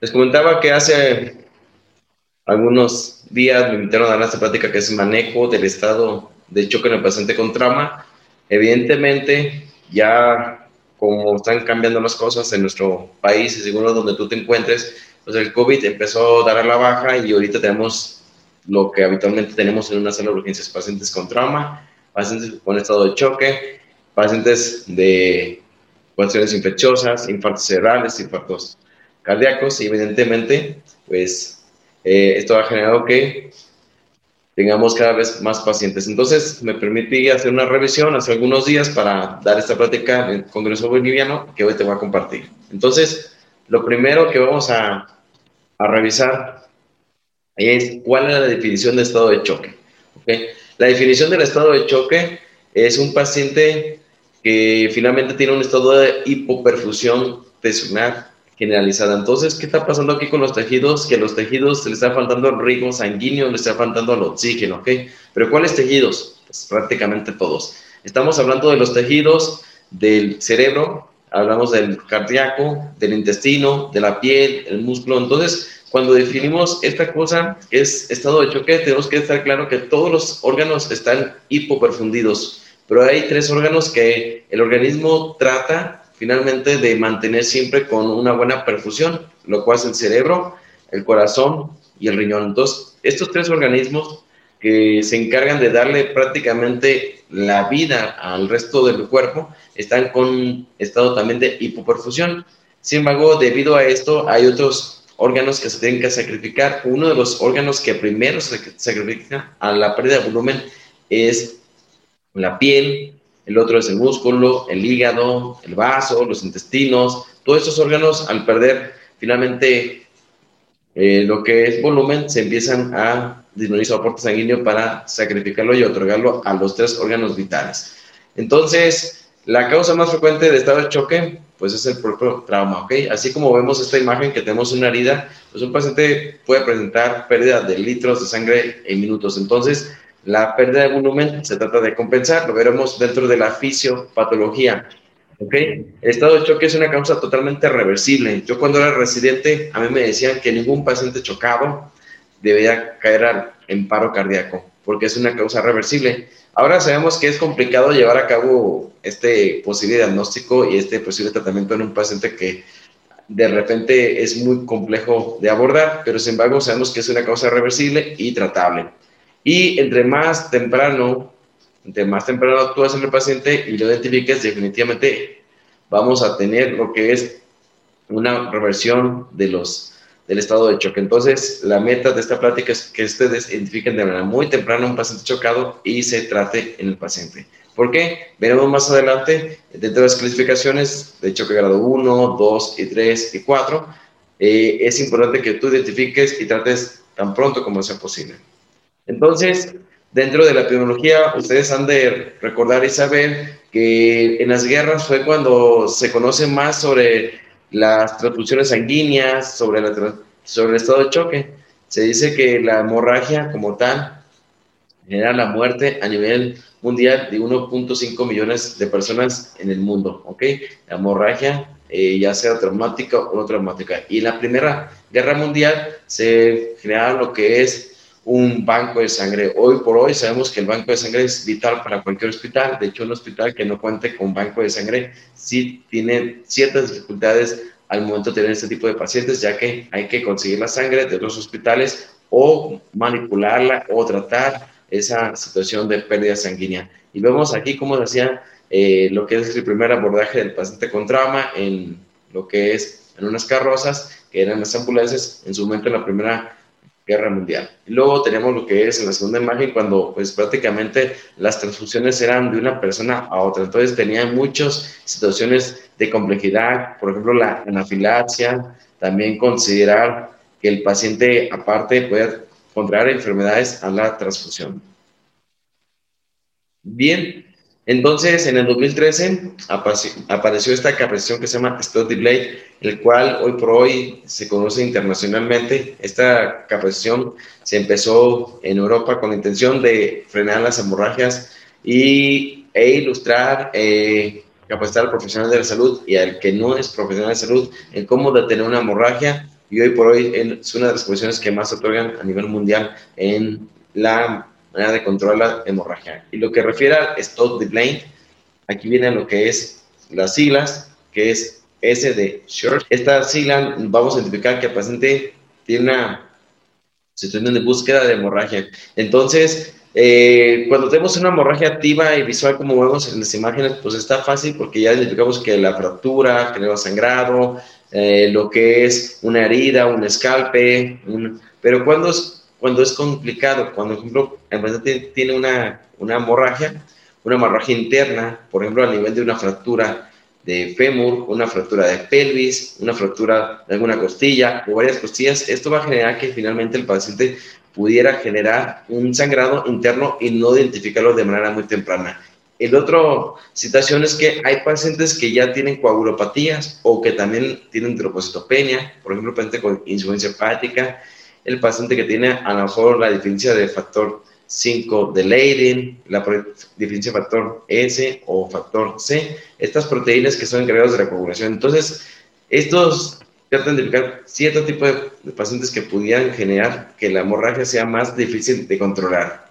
Les comentaba que hace algunos días me invitaron a dar esta plática que es manejo del estado de choque en el paciente con trauma. Evidentemente, ya como están cambiando las cosas en nuestro país y según donde tú te encuentres, pues el COVID empezó a dar a la baja y ahorita tenemos lo que habitualmente tenemos en una sala de urgencias, pacientes con trauma, pacientes con estado de choque, pacientes de cuestiones infecciosas, infartos cerebrales, infartos cardíacos y evidentemente, pues eh, esto ha generado que tengamos cada vez más pacientes. Entonces, me permití hacer una revisión hace algunos días para dar esta plática en el Congreso Boliviano que hoy te voy a compartir. Entonces, lo primero que vamos a, a revisar es cuál es la definición de estado de choque. La definición del estado de choque es un paciente que finalmente tiene un estado de hipoperfusión tensional generalizada. Entonces, ¿qué está pasando aquí con los tejidos? Que a los tejidos se les está faltando el ritmo sanguíneo, les está faltando el oxígeno, ¿ok? Pero ¿cuáles tejidos? Pues prácticamente todos. Estamos hablando de los tejidos del cerebro, hablamos del cardíaco, del intestino, de la piel, el músculo. Entonces, cuando definimos esta cosa, es estado de choque, tenemos que estar claro que todos los órganos están hipoperfundidos, pero hay tres órganos que el organismo trata finalmente de mantener siempre con una buena perfusión, lo cual es el cerebro, el corazón y el riñón. Entonces, estos tres organismos que se encargan de darle prácticamente la vida al resto del cuerpo, están con estado también de hipoperfusión. Sin embargo, debido a esto, hay otros órganos que se tienen que sacrificar. Uno de los órganos que primero se sacrifica a la pérdida de volumen es la piel, el otro es el músculo, el hígado, el vaso, los intestinos, todos estos órganos al perder finalmente eh, lo que es volumen se empiezan a disminuir su aporte sanguíneo para sacrificarlo y otorgarlo a los tres órganos vitales. Entonces, la causa más frecuente de estado de choque, pues es el propio trauma. Así como vemos esta imagen que tenemos una herida, pues un paciente puede presentar pérdida de litros de sangre en minutos. Entonces, la pérdida de volumen se trata de compensar, lo veremos dentro de la fisiopatología. ¿okay? El estado de choque es una causa totalmente reversible. Yo cuando era residente, a mí me decían que ningún paciente chocado debía caer en paro cardíaco, porque es una causa reversible. Ahora sabemos que es complicado llevar a cabo este posible diagnóstico y este posible tratamiento en un paciente que de repente es muy complejo de abordar, pero sin embargo sabemos que es una causa reversible y tratable. Y entre más temprano, entre más temprano actúas en el paciente y lo identifiques, definitivamente vamos a tener lo que es una reversión de los, del estado de choque. Entonces, la meta de esta plática es que ustedes identifiquen de manera muy temprana un paciente chocado y se trate en el paciente. ¿Por qué? Veremos más adelante, dentro de las clasificaciones de choque grado 1, 2 y 3 y 4, eh, es importante que tú identifiques y trates tan pronto como sea posible. Entonces, dentro de la epidemiología, ustedes han de recordar y saber que en las guerras fue cuando se conoce más sobre las transfusiones sanguíneas, sobre, sobre el estado de choque. Se dice que la hemorragia como tal genera la muerte a nivel mundial de 1.5 millones de personas en el mundo, ¿ok? La hemorragia, eh, ya sea traumática o no traumática. Y en la Primera Guerra Mundial se genera lo que es un banco de sangre. Hoy por hoy sabemos que el banco de sangre es vital para cualquier hospital. De hecho, un hospital que no cuente con banco de sangre sí tiene ciertas dificultades al momento de tener este tipo de pacientes, ya que hay que conseguir la sangre de los hospitales o manipularla o tratar esa situación de pérdida sanguínea. Y vemos aquí, como decía, eh, lo que es el primer abordaje del paciente con trauma en lo que es en unas carrozas, que eran las ambulancias, en su momento en la primera Guerra Mundial. Luego tenemos lo que es en la segunda imagen cuando pues prácticamente las transfusiones eran de una persona a otra. Entonces tenían muchas situaciones de complejidad, por ejemplo la anafilaxia, también considerar que el paciente aparte pueda contraer enfermedades a la transfusión. Bien, entonces en el 2013 apareció esta capacitación que se llama Study Blade, el cual hoy por hoy se conoce internacionalmente. Esta capacitación se empezó en Europa con la intención de frenar las hemorragias y, e ilustrar, eh, capacitar al profesional de la salud y al que no es profesional de salud en cómo detener una hemorragia. Y hoy por hoy es una de las posiciones que más se otorgan a nivel mundial en la de controlar la hemorragia. Y lo que refiere al stop the blame, aquí viene lo que es las siglas, que es S de short. Esta sigla vamos a identificar que el paciente tiene una situación de búsqueda de hemorragia. Entonces, eh, cuando tenemos una hemorragia activa y visual, como vemos en las imágenes, pues está fácil porque ya identificamos que la fractura, que le va sangrado, eh, lo que es una herida, un escalpe, pero cuando es cuando es complicado, cuando, por ejemplo, el paciente tiene una, una hemorragia, una hemorragia interna, por ejemplo, a nivel de una fractura de fémur, una fractura de pelvis, una fractura de alguna costilla o varias costillas, esto va a generar que finalmente el paciente pudiera generar un sangrado interno y no identificarlo de manera muy temprana. El otro situación es que hay pacientes que ya tienen coagulopatías o que también tienen trombocitopenia, por ejemplo, paciente con insuficiencia hepática, el paciente que tiene a lo mejor la deficiencia de factor 5 de Leiden, la deficiencia de factor S o factor C, estas proteínas que son encargadas de la coagulación. Entonces, estos tratan de identificar cierto tipo de, pacientes que pudieran generar que la hemorragia sea más difícil de controlar.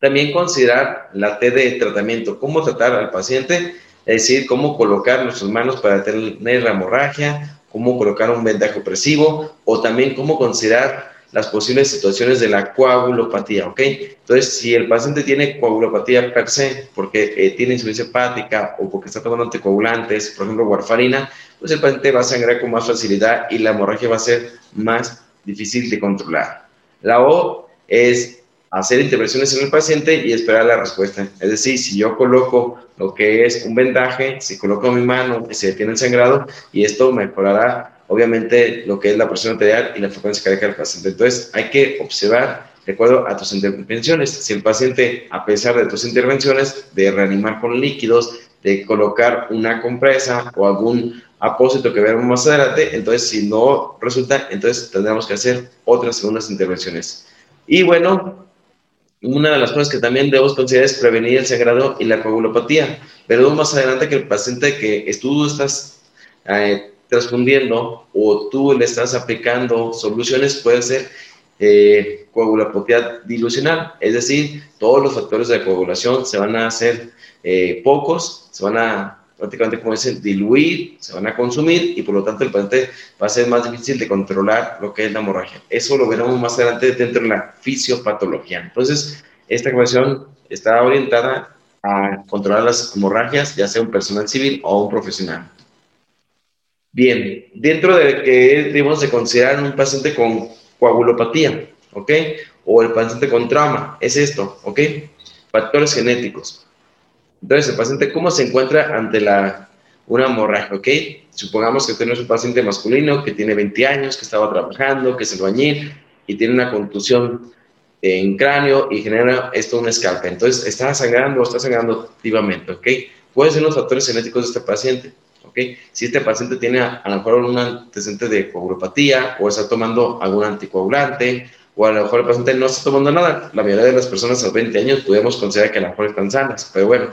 También considerar la T de tratamiento, cómo tratar al paciente, es decir, cómo colocar nuestras manos para tener la hemorragia, cómo colocar un vendaje opresivo o también cómo considerar las posibles situaciones de la coagulopatía, ¿ok? Entonces, si el paciente tiene coagulopatía per se, porque eh, tiene insuficiencia hepática o porque está tomando anticoagulantes, por ejemplo, warfarina, pues el paciente va a sangrar con más facilidad y la hemorragia va a ser más difícil de controlar. La O es hacer intervenciones en el paciente y esperar la respuesta. Es decir, si yo coloco lo que es un vendaje, si coloco mi mano, se detiene el sangrado y esto mejorará obviamente lo que es la presión arterial y la frecuencia cardíaca del paciente. Entonces hay que observar de acuerdo a tus intervenciones. Si el paciente, a pesar de tus intervenciones, de reanimar con líquidos, de colocar una compresa o algún apósito que veremos más adelante, entonces si no resulta, entonces tendremos que hacer otras segundas intervenciones. Y bueno, una de las cosas que también debemos considerar es prevenir el sangrado y la coagulopatía. Pero más adelante que el paciente que tú estás eh, transfundiendo o tú le estás aplicando soluciones puede ser eh, coagulopatía dilucional, es decir, todos los factores de coagulación se van a hacer eh, pocos, se van a prácticamente, como dicen, diluir, se van a consumir y por lo tanto el paciente va a ser más difícil de controlar lo que es la hemorragia. Eso lo veremos más adelante dentro de la fisiopatología. Entonces, esta ecuación está orientada a controlar las hemorragias, ya sea un personal civil o un profesional. Bien, dentro de que debemos de considerar un paciente con coagulopatía, ¿ok? O el paciente con trauma, es esto, ¿ok? Factores genéticos. Entonces, el paciente, ¿cómo se encuentra ante la, una hemorragia? ¿Ok? Supongamos que tenemos un paciente masculino que tiene 20 años, que estaba trabajando, que es albañil y tiene una contusión en cráneo y genera esto un escape. Entonces, está sangrando o está sangrando activamente, ¿ok? ¿Cuáles son los factores genéticos de este paciente? ¿ok? Si este paciente tiene a, lo mejor un antecedente de coagulopatía o está tomando algún anticoagulante o a lo mejor el paciente no está tomando nada. La mayoría de las personas a los 20 años podemos considerar que a lo mejor están sanas, pero bueno,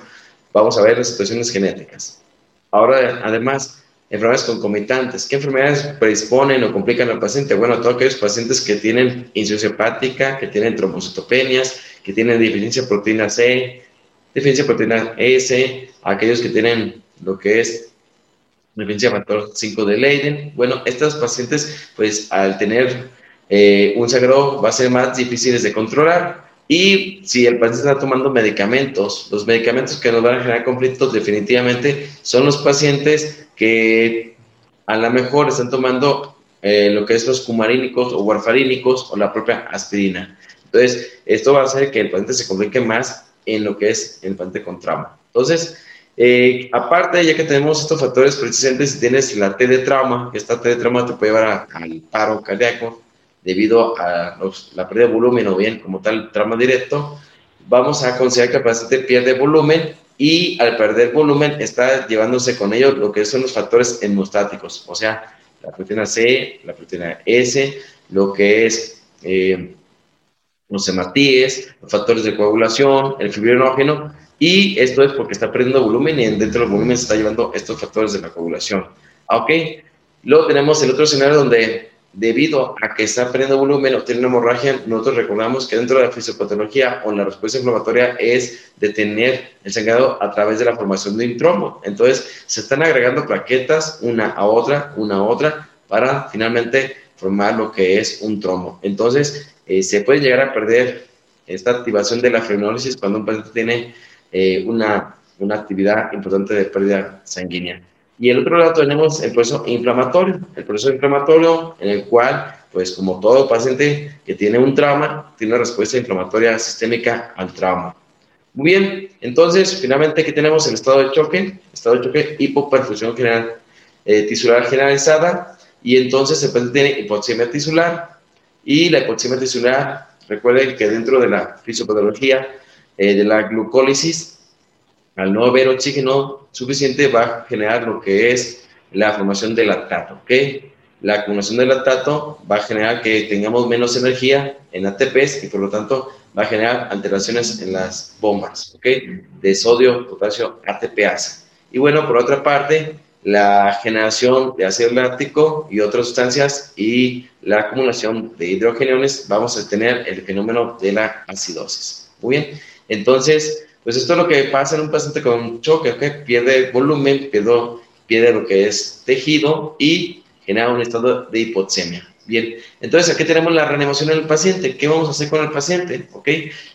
vamos a ver las situaciones genéticas. Ahora, además, enfermedades concomitantes. ¿Qué enfermedades predisponen o complican al paciente? Bueno, todos aquellos pacientes que tienen insuficiencia hepática, que tienen trombocitopenias, que tienen deficiencia de proteína C, deficiencia de proteína S, aquellos que tienen lo que es deficiencia de factor 5 de Leiden. Bueno, estos pacientes, pues al tener eh, un sangrado va a ser más difíciles de controlar. Y si el paciente está tomando medicamentos, los medicamentos que nos van a generar conflictos definitivamente son los pacientes que a lo mejor están tomando eh, lo que es los cumarínicos o warfarínicos o la propia aspirina. Entonces, esto va a hacer que el paciente se complique más en lo que es el paciente con trauma. Entonces, eh, aparte, ya que tenemos estos factores precisamente, si tienes la T de trauma, esta T de trauma te puede llevar al paro cardíaco, debido a la pérdida de volumen o bien como tal trauma directo, vamos a considerar que el paciente pierde volumen y al perder volumen está llevándose con ello lo que son los factores hemostáticos, o sea, la proteína C, la proteína S, lo que es eh, los hematíes, los factores de coagulación, el fibrinógeno, y esto es porque está perdiendo volumen y dentro del volumen se está llevando estos factores de la coagulación. Ok, luego tenemos el otro escenario donde debido a que está perdiendo volumen o tiene una hemorragia, nosotros recordamos que dentro de la fisiopatología o la respuesta inflamatoria es detener el sangrado a través de la formación de un trombo. Entonces, se están agregando plaquetas una a otra, una a otra, para finalmente formar lo que es un trombo. Entonces, eh, se puede llegar a perder esta activación de la fibrinólisis cuando un paciente tiene eh, una, una actividad importante de pérdida sanguínea. Y el otro lado tenemos el proceso inflamatorio, el proceso inflamatorio en el cual, pues como todo paciente que tiene un trauma, tiene una respuesta inflamatoria sistémica al trauma. Muy bien, entonces finalmente aquí tenemos el estado de choque, estado de choque hipoperfusión general, eh, tisular generalizada, y entonces el paciente tiene hipoxemia tisular, y la hipoxemia tisular, recuerden que dentro de la fisiopatología eh, de la glucólisis, al no haber oxígeno suficiente va a generar lo que es la formación de lactato, ¿ok? La acumulación de lactato va a generar que tengamos menos energía en ATPs y por lo tanto va a generar alteraciones en las bombas, ¿ok? De sodio, potasio, ATPasa. Y bueno, por otra parte, la generación de ácido láctico y otras sustancias y la acumulación de hidrogeniones, vamos a tener el fenómeno de la acidosis. Muy bien, entonces, pues esto es lo que pasa en un paciente con choque, que pierde volumen, pierde, pierde lo que es tejido y genera un estado de hipoxemia. Bien, entonces aquí tenemos la reanimación del paciente. ¿Qué vamos a hacer con el paciente? ¿Ok?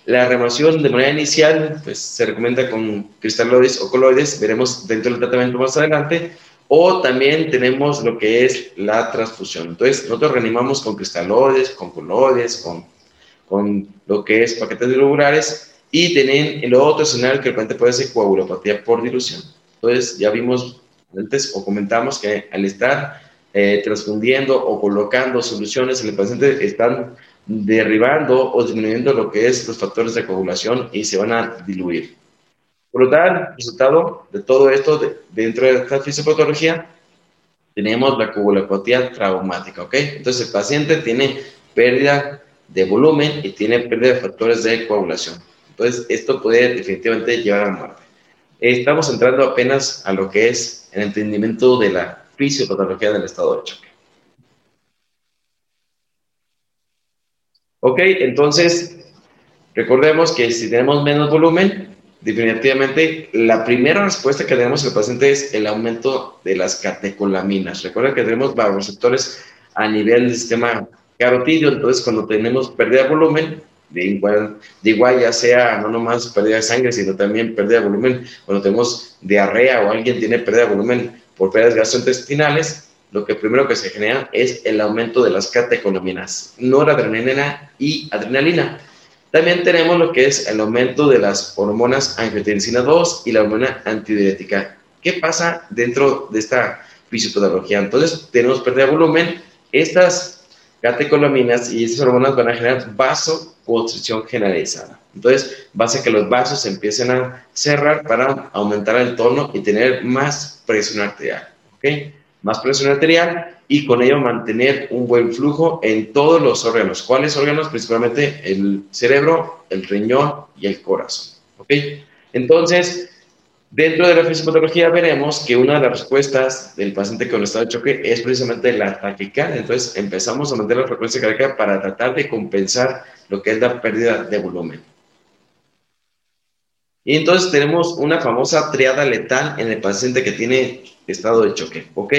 La reanimación de manera inicial, pues se recomienda con cristaloides o coloides, veremos dentro del tratamiento más adelante, o también tenemos lo que es la transfusión. Entonces, nosotros reanimamos con cristaloides, con coloides, con, con lo que es paquetes globulares y tienen el otro escenario que el paciente puede ser coagulopatía por dilución. Entonces, ya vimos antes o comentamos que al estar eh, transfundiendo o colocando soluciones en el paciente están derribando o disminuyendo lo que es los factores de coagulación y se van a diluir. Por lo tanto, resultado de todo esto dentro de esta fisiopatología, tenemos la coagulopatía traumática, ¿ok? Entonces el paciente tiene pérdida de volumen y tiene pérdida de factores de coagulación. Entonces, esto puede definitivamente llevar a la muerte. Estamos entrando apenas a lo que es el entendimiento de la fisiopatología del estado de choque. Ok, entonces, recordemos que si tenemos menos volumen, definitivamente la primera respuesta que tenemos al paciente es el aumento de las catecolaminas. Recuerden que tenemos receptores a nivel del sistema carotidio, entonces cuando tenemos pérdida de volumen, de igual, de igual ya sea no nomás pérdida de sangre, sino también pérdida de volumen. Cuando tenemos diarrea o alguien tiene pérdida de volumen por pérdidas gastrointestinales, lo que primero que se genera es el aumento de las catecolaminas, noradrenalina y adrenalina. También tenemos lo que es el aumento de las hormonas angiotensina 2 y la hormona antidiurética. ¿Qué pasa dentro de esta fisiopatología? Entonces, tenemos pérdida de volumen. Estas catecolaminas y esas hormonas van a generar vaso constricción generalizada. Entonces, va a que los vasos empiecen a cerrar para aumentar el tono y tener más presión arterial. ¿Ok? Más presión arterial y con ello mantener un buen flujo en todos los órganos. ¿Cuáles órganos? Principalmente el cerebro, el riñón y el corazón. ¿Ok? Entonces, Dentro de la fisiopatología veremos que una de las respuestas del paciente con estado de choque es precisamente la taquicardia. Entonces empezamos a mantener la frecuencia cardíaca para tratar de compensar lo que es la pérdida de volumen. Y entonces tenemos una famosa triada letal en el paciente que tiene estado de choque. ¿ok?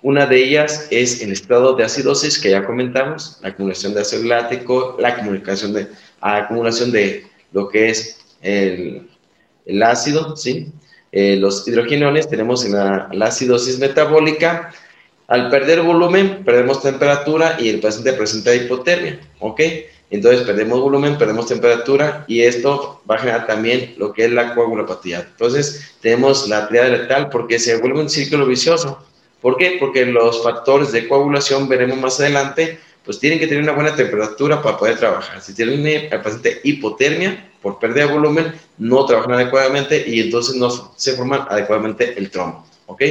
Una de ellas es el estado de acidosis que ya comentamos, la acumulación de ácido lático, la acumulación de, acumulación de lo que es el, el ácido, ¿sí? Eh, los hidrogeniones, tenemos la, la acidosis metabólica. Al perder volumen, perdemos temperatura y el paciente presenta hipotermia, ¿ok? Entonces perdemos volumen, perdemos temperatura y esto va a generar también lo que es la coagulopatía. Entonces tenemos la triada letal porque se vuelve un círculo vicioso. ¿Por qué? Porque los factores de coagulación veremos más adelante pues tienen que tener una buena temperatura para poder trabajar. Si tienen al paciente hipotermia por pérdida de volumen, no trabajan adecuadamente y entonces no se forman adecuadamente el trombo, ¿ok?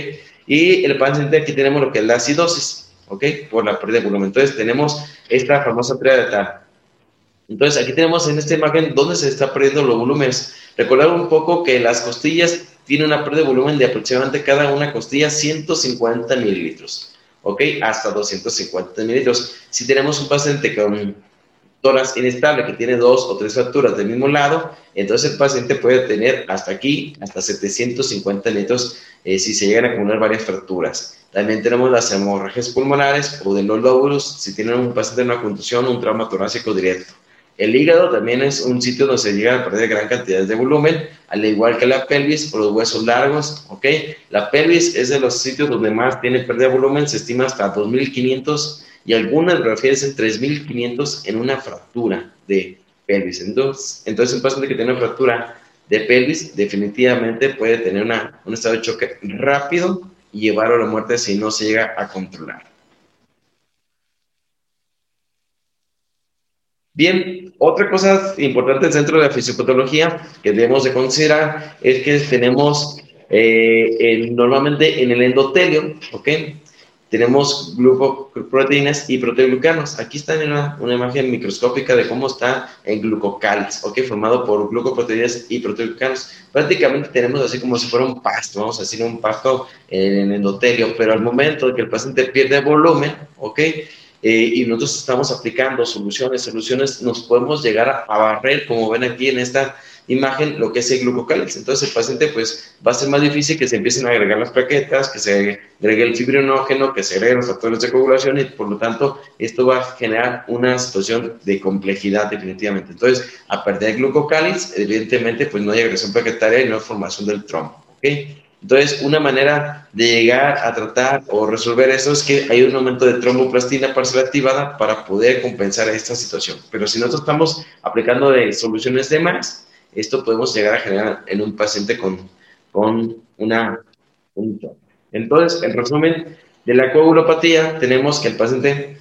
Y el paciente aquí tenemos lo que es la acidosis, ¿ok? Por la pérdida de volumen. Entonces tenemos esta famosa de tal. Entonces aquí tenemos en esta imagen dónde se está perdiendo los volúmenes. Recordar un poco que las costillas tienen una pérdida de volumen de aproximadamente cada una costilla 150 mililitros. ¿Ok? Hasta 250 mililitros. Si tenemos un paciente con tórax inestable que tiene dos o tres fracturas del mismo lado, entonces el paciente puede tener hasta aquí, hasta 750 litros eh, si se llegan a acumular varias fracturas. También tenemos las hemorragias pulmonares o de los lóbulos si tienen un paciente en una contusión o un trauma torácico directo. El hígado también es un sitio donde se llega a perder gran cantidad de volumen, al igual que la pelvis por los huesos largos, ¿ok? La pelvis es de los sitios donde más tiene pérdida de volumen, se estima hasta 2.500 y algunas refieren 3.500 en una fractura de pelvis. Entonces, un paciente que tiene una fractura de pelvis definitivamente puede tener un estado de choque rápido y llevarlo a la muerte si no se llega a controlar. Bien, otra cosa importante dentro de la fisiopatología que debemos de considerar es que tenemos eh, normalmente en el endotelio, ¿ok? Tenemos glucoproteínas y proteoglucanos. Aquí está una, una imagen microscópica de cómo está el glucocáliz, ¿ok? Formado por glucoproteínas y proteoglucanos. Prácticamente tenemos así como si fuera un pasto, vamos a decir un pasto en el endotelio, pero al momento que el paciente pierde volumen, ¿ok? Eh, y nosotros estamos aplicando soluciones, soluciones, nos podemos llegar a, barrer, como ven aquí en esta imagen, lo que es el glucocáliz. Entonces el paciente pues va a ser más difícil que se empiecen a agregar las plaquetas, que se agregue el fibrinógeno, que se agreguen los factores de coagulación y por lo tanto esto va a generar una situación de complejidad definitivamente. Entonces, a perder el glucocáliz, evidentemente pues no hay agresión plaquetaria y no hay formación del trombo. ¿ok? Entonces, una manera de llegar a tratar o resolver eso es que hay un aumento de tromboplastina parcial activada para poder compensar esta situación. Pero si nosotros estamos aplicando de soluciones de más, esto podemos llegar a generar en un paciente con, con una... Un Entonces, en resumen, de la coagulopatía tenemos que el paciente,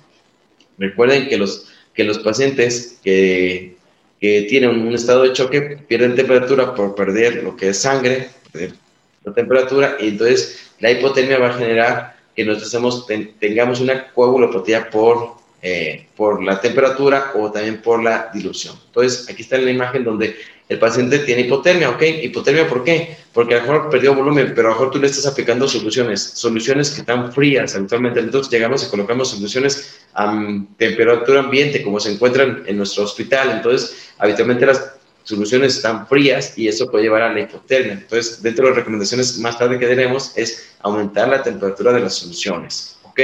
recuerden que los, que los pacientes que, que tienen un estado de choque pierden temperatura por perder lo que es sangre, perder la temperatura y entonces la hipotermia va a generar que nosotros tengamos una coagulopatía por, eh, por la temperatura o también por la dilución. Entonces, aquí está la imagen donde el paciente tiene hipotermia, ¿ok? ¿Hipotermia por qué? Porque a lo mejor perdió volumen, pero a lo mejor tú le estás aplicando soluciones, soluciones que están frías habitualmente. Entonces llegamos y colocamos soluciones a temperatura ambiente, como se encuentran en nuestro hospital. Entonces, habitualmente las soluciones están frías y eso puede llevar a la hipotermia. Entonces, dentro de las recomendaciones más tarde que tenemos es aumentar la temperatura de las soluciones, ¿ok?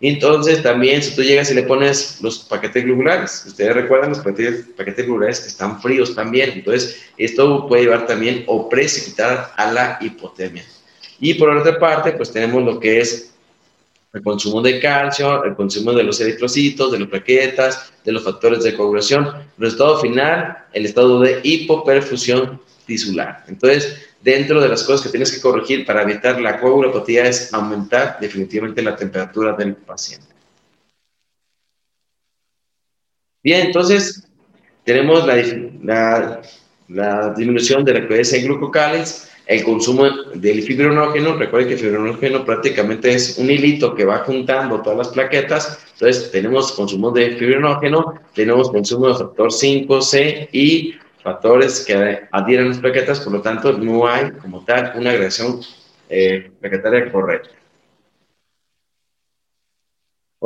entonces, también si tú llegas y le pones los paquetes globulares, ustedes recuerdan los paquetes, paquetes globulares que están fríos también, entonces esto puede llevar también o precipitar a la hipotermia. Y por otra parte, pues tenemos lo que es el consumo de calcio, el consumo de los eritrocitos, de las plaquetas, de los factores de coagulación. Resultado final, el estado de hipoperfusión tisular. Entonces, dentro de las cosas que tienes que corregir para evitar la coagulopatía es aumentar definitivamente la temperatura del paciente. Bien, entonces tenemos la, la, disminución de la que es el glucocáliz, el consumo del fibrinógeno, recuerden que el fibrinógeno prácticamente es un hilito que va juntando todas las plaquetas, entonces tenemos consumo de fibrinógeno, tenemos consumo de factor 5C y factores que adhieren las plaquetas, por lo tanto no hay como tal una agresión eh, plaquetaria correcta.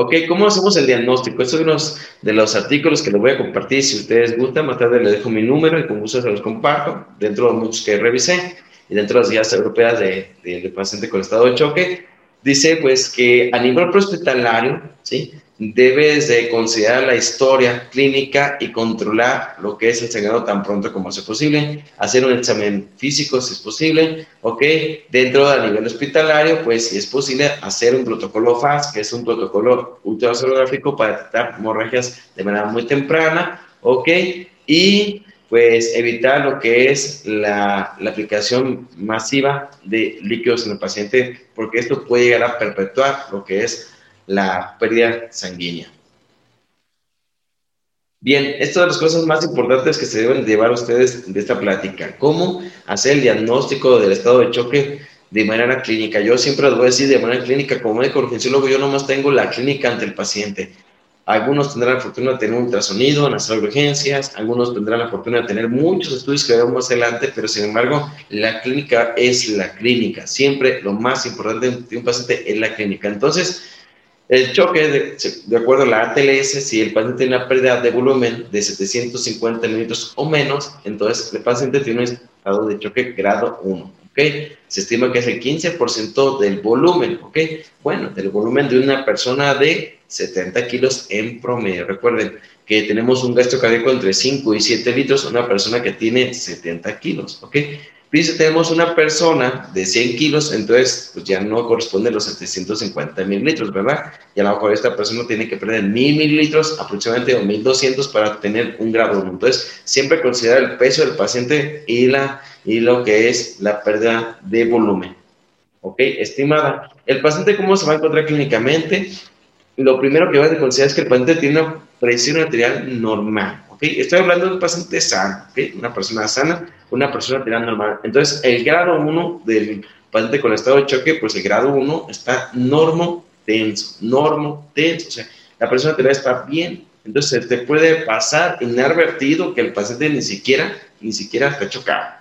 Ok, ¿cómo hacemos el diagnóstico? Estos son unos de los artículos que les voy a compartir. Si ustedes gustan, más tarde les dejo mi número y con gusto se los comparto dentro de muchos que revisé y dentro de las guías europeas de, de, paciente con estado de choque, dice pues que a nivel prehospitalario, ¿sí? debes de considerar la historia clínica y controlar lo que es el sangrado tan pronto como sea posible, hacer un examen físico si es posible, ¿ok? Dentro del nivel hospitalario, pues si es posible, hacer un protocolo FAST, que es un protocolo ultrasonográfico para detectar hemorragias de manera muy temprana, ¿ok? Y pues evitar lo que es la, aplicación masiva de líquidos en el paciente, porque esto puede llegar a perpetuar lo que es la pérdida sanguínea. Bien, esto de las cosas más importantes que se deben llevar ustedes de esta plática. ¿Cómo hacer el diagnóstico del estado de choque de manera clínica? Yo siempre les voy a decir de manera clínica, como médico urgenciólogo, yo nomás tengo la clínica ante el paciente. Algunos tendrán la fortuna de tener un ultrasonido de urgencias, algunos tendrán la fortuna de tener muchos estudios que veremos más adelante, pero sin embargo, la clínica es la clínica. Siempre lo más importante de un paciente es la clínica. Entonces, el choque, de, acuerdo a la ATLS, si el paciente tiene una pérdida de volumen de 750 mililitros o menos, entonces el paciente tiene un estado de choque grado 1, ¿ok? Se estima que es el 15% del volumen, ¿ok? Bueno, del volumen de una persona de 70 kilos en promedio. Recuerden que tenemos un gasto cardíaco entre 5 y 7 litros, una persona que tiene 70 kilos, ¿ok? Dice, tenemos una persona de 100 kilos, entonces pues ya no corresponde a los 750 mililitros, ¿verdad? Y a lo mejor esta persona tiene que perder 1000 mililitros aproximadamente o 1200 para tener un grado 1. Entonces, siempre considera el peso del paciente y, la, y lo que es la pérdida de volumen. ¿Ok? Estimada. ¿El paciente cómo se va a encontrar clínicamente? Lo primero que va a considerar es que el paciente tiene una presión arterial normal. ¿Ok? Estoy hablando de un paciente sano. Una persona sana una persona arterial normal. Entonces, el grado 1 del paciente con estado de choque, pues el grado 1 está normo tenso, normo tenso, o sea, la persona arterial está bien. Entonces, te puede pasar inadvertido que el paciente ni siquiera, ni siquiera está chocado.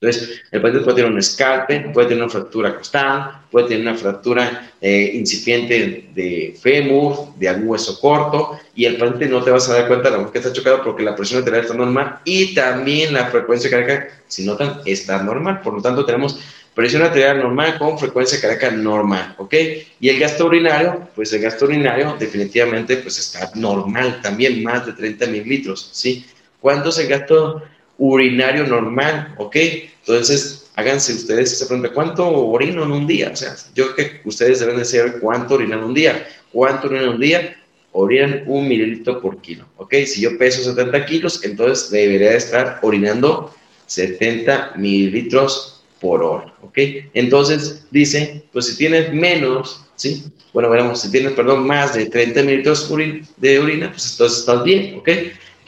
Entonces, el paciente puede tener un escalpe, puede tener una fractura costal, puede tener una fractura eh, incipiente de fémur, de algún hueso corto, y el paciente no te vas a dar cuenta de lo que está chocado porque la presión arterial está normal y también la frecuencia cardíaca, si notan, está normal. Por lo tanto, tenemos presión arterial normal con frecuencia cardíaca normal, ¿ok? Y el gasto urinario, pues el gasto urinario definitivamente pues está normal también, más de 30 mililitros, ¿sí? ¿Cuánto es el gasto urinario normal, ¿ok? Entonces, háganse ustedes esa pregunta, ¿cuánto orino en un día? O sea, yo creo que ustedes deben de saber cuánto orinan un día. ¿Cuánto orinan un día? Orinan un mililitro por kilo, ¿ok? Si yo peso 70 kilos, entonces debería estar orinando 70 mililitros por hora, ¿ok? Entonces, dice, pues si tienes menos, ¿sí? Bueno, veremos, si tienes, perdón, más de 30 mililitros de orina, pues entonces estás bien, ¿ok?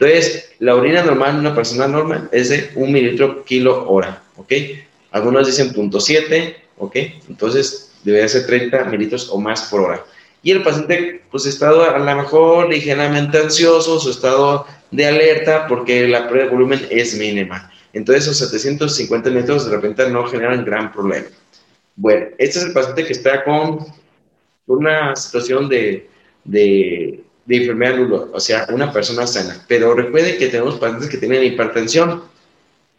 Entonces, la orina normal de una persona normal es de un mililitro kilo hora, ¿ok? Algunos dicen punto .7, ¿ok? Entonces, debería ser 30 mililitros o más por hora. Y el paciente, pues, estado a lo mejor ligeramente ansioso, su estado de alerta, porque la prueba de volumen es mínima. Entonces, esos 750 mililitros de repente no generan gran problema. Bueno, este es el paciente que está con una situación de de enfermedad nulo, o sea, una persona sana. Pero recuerde que tenemos pacientes que tienen hipertensión.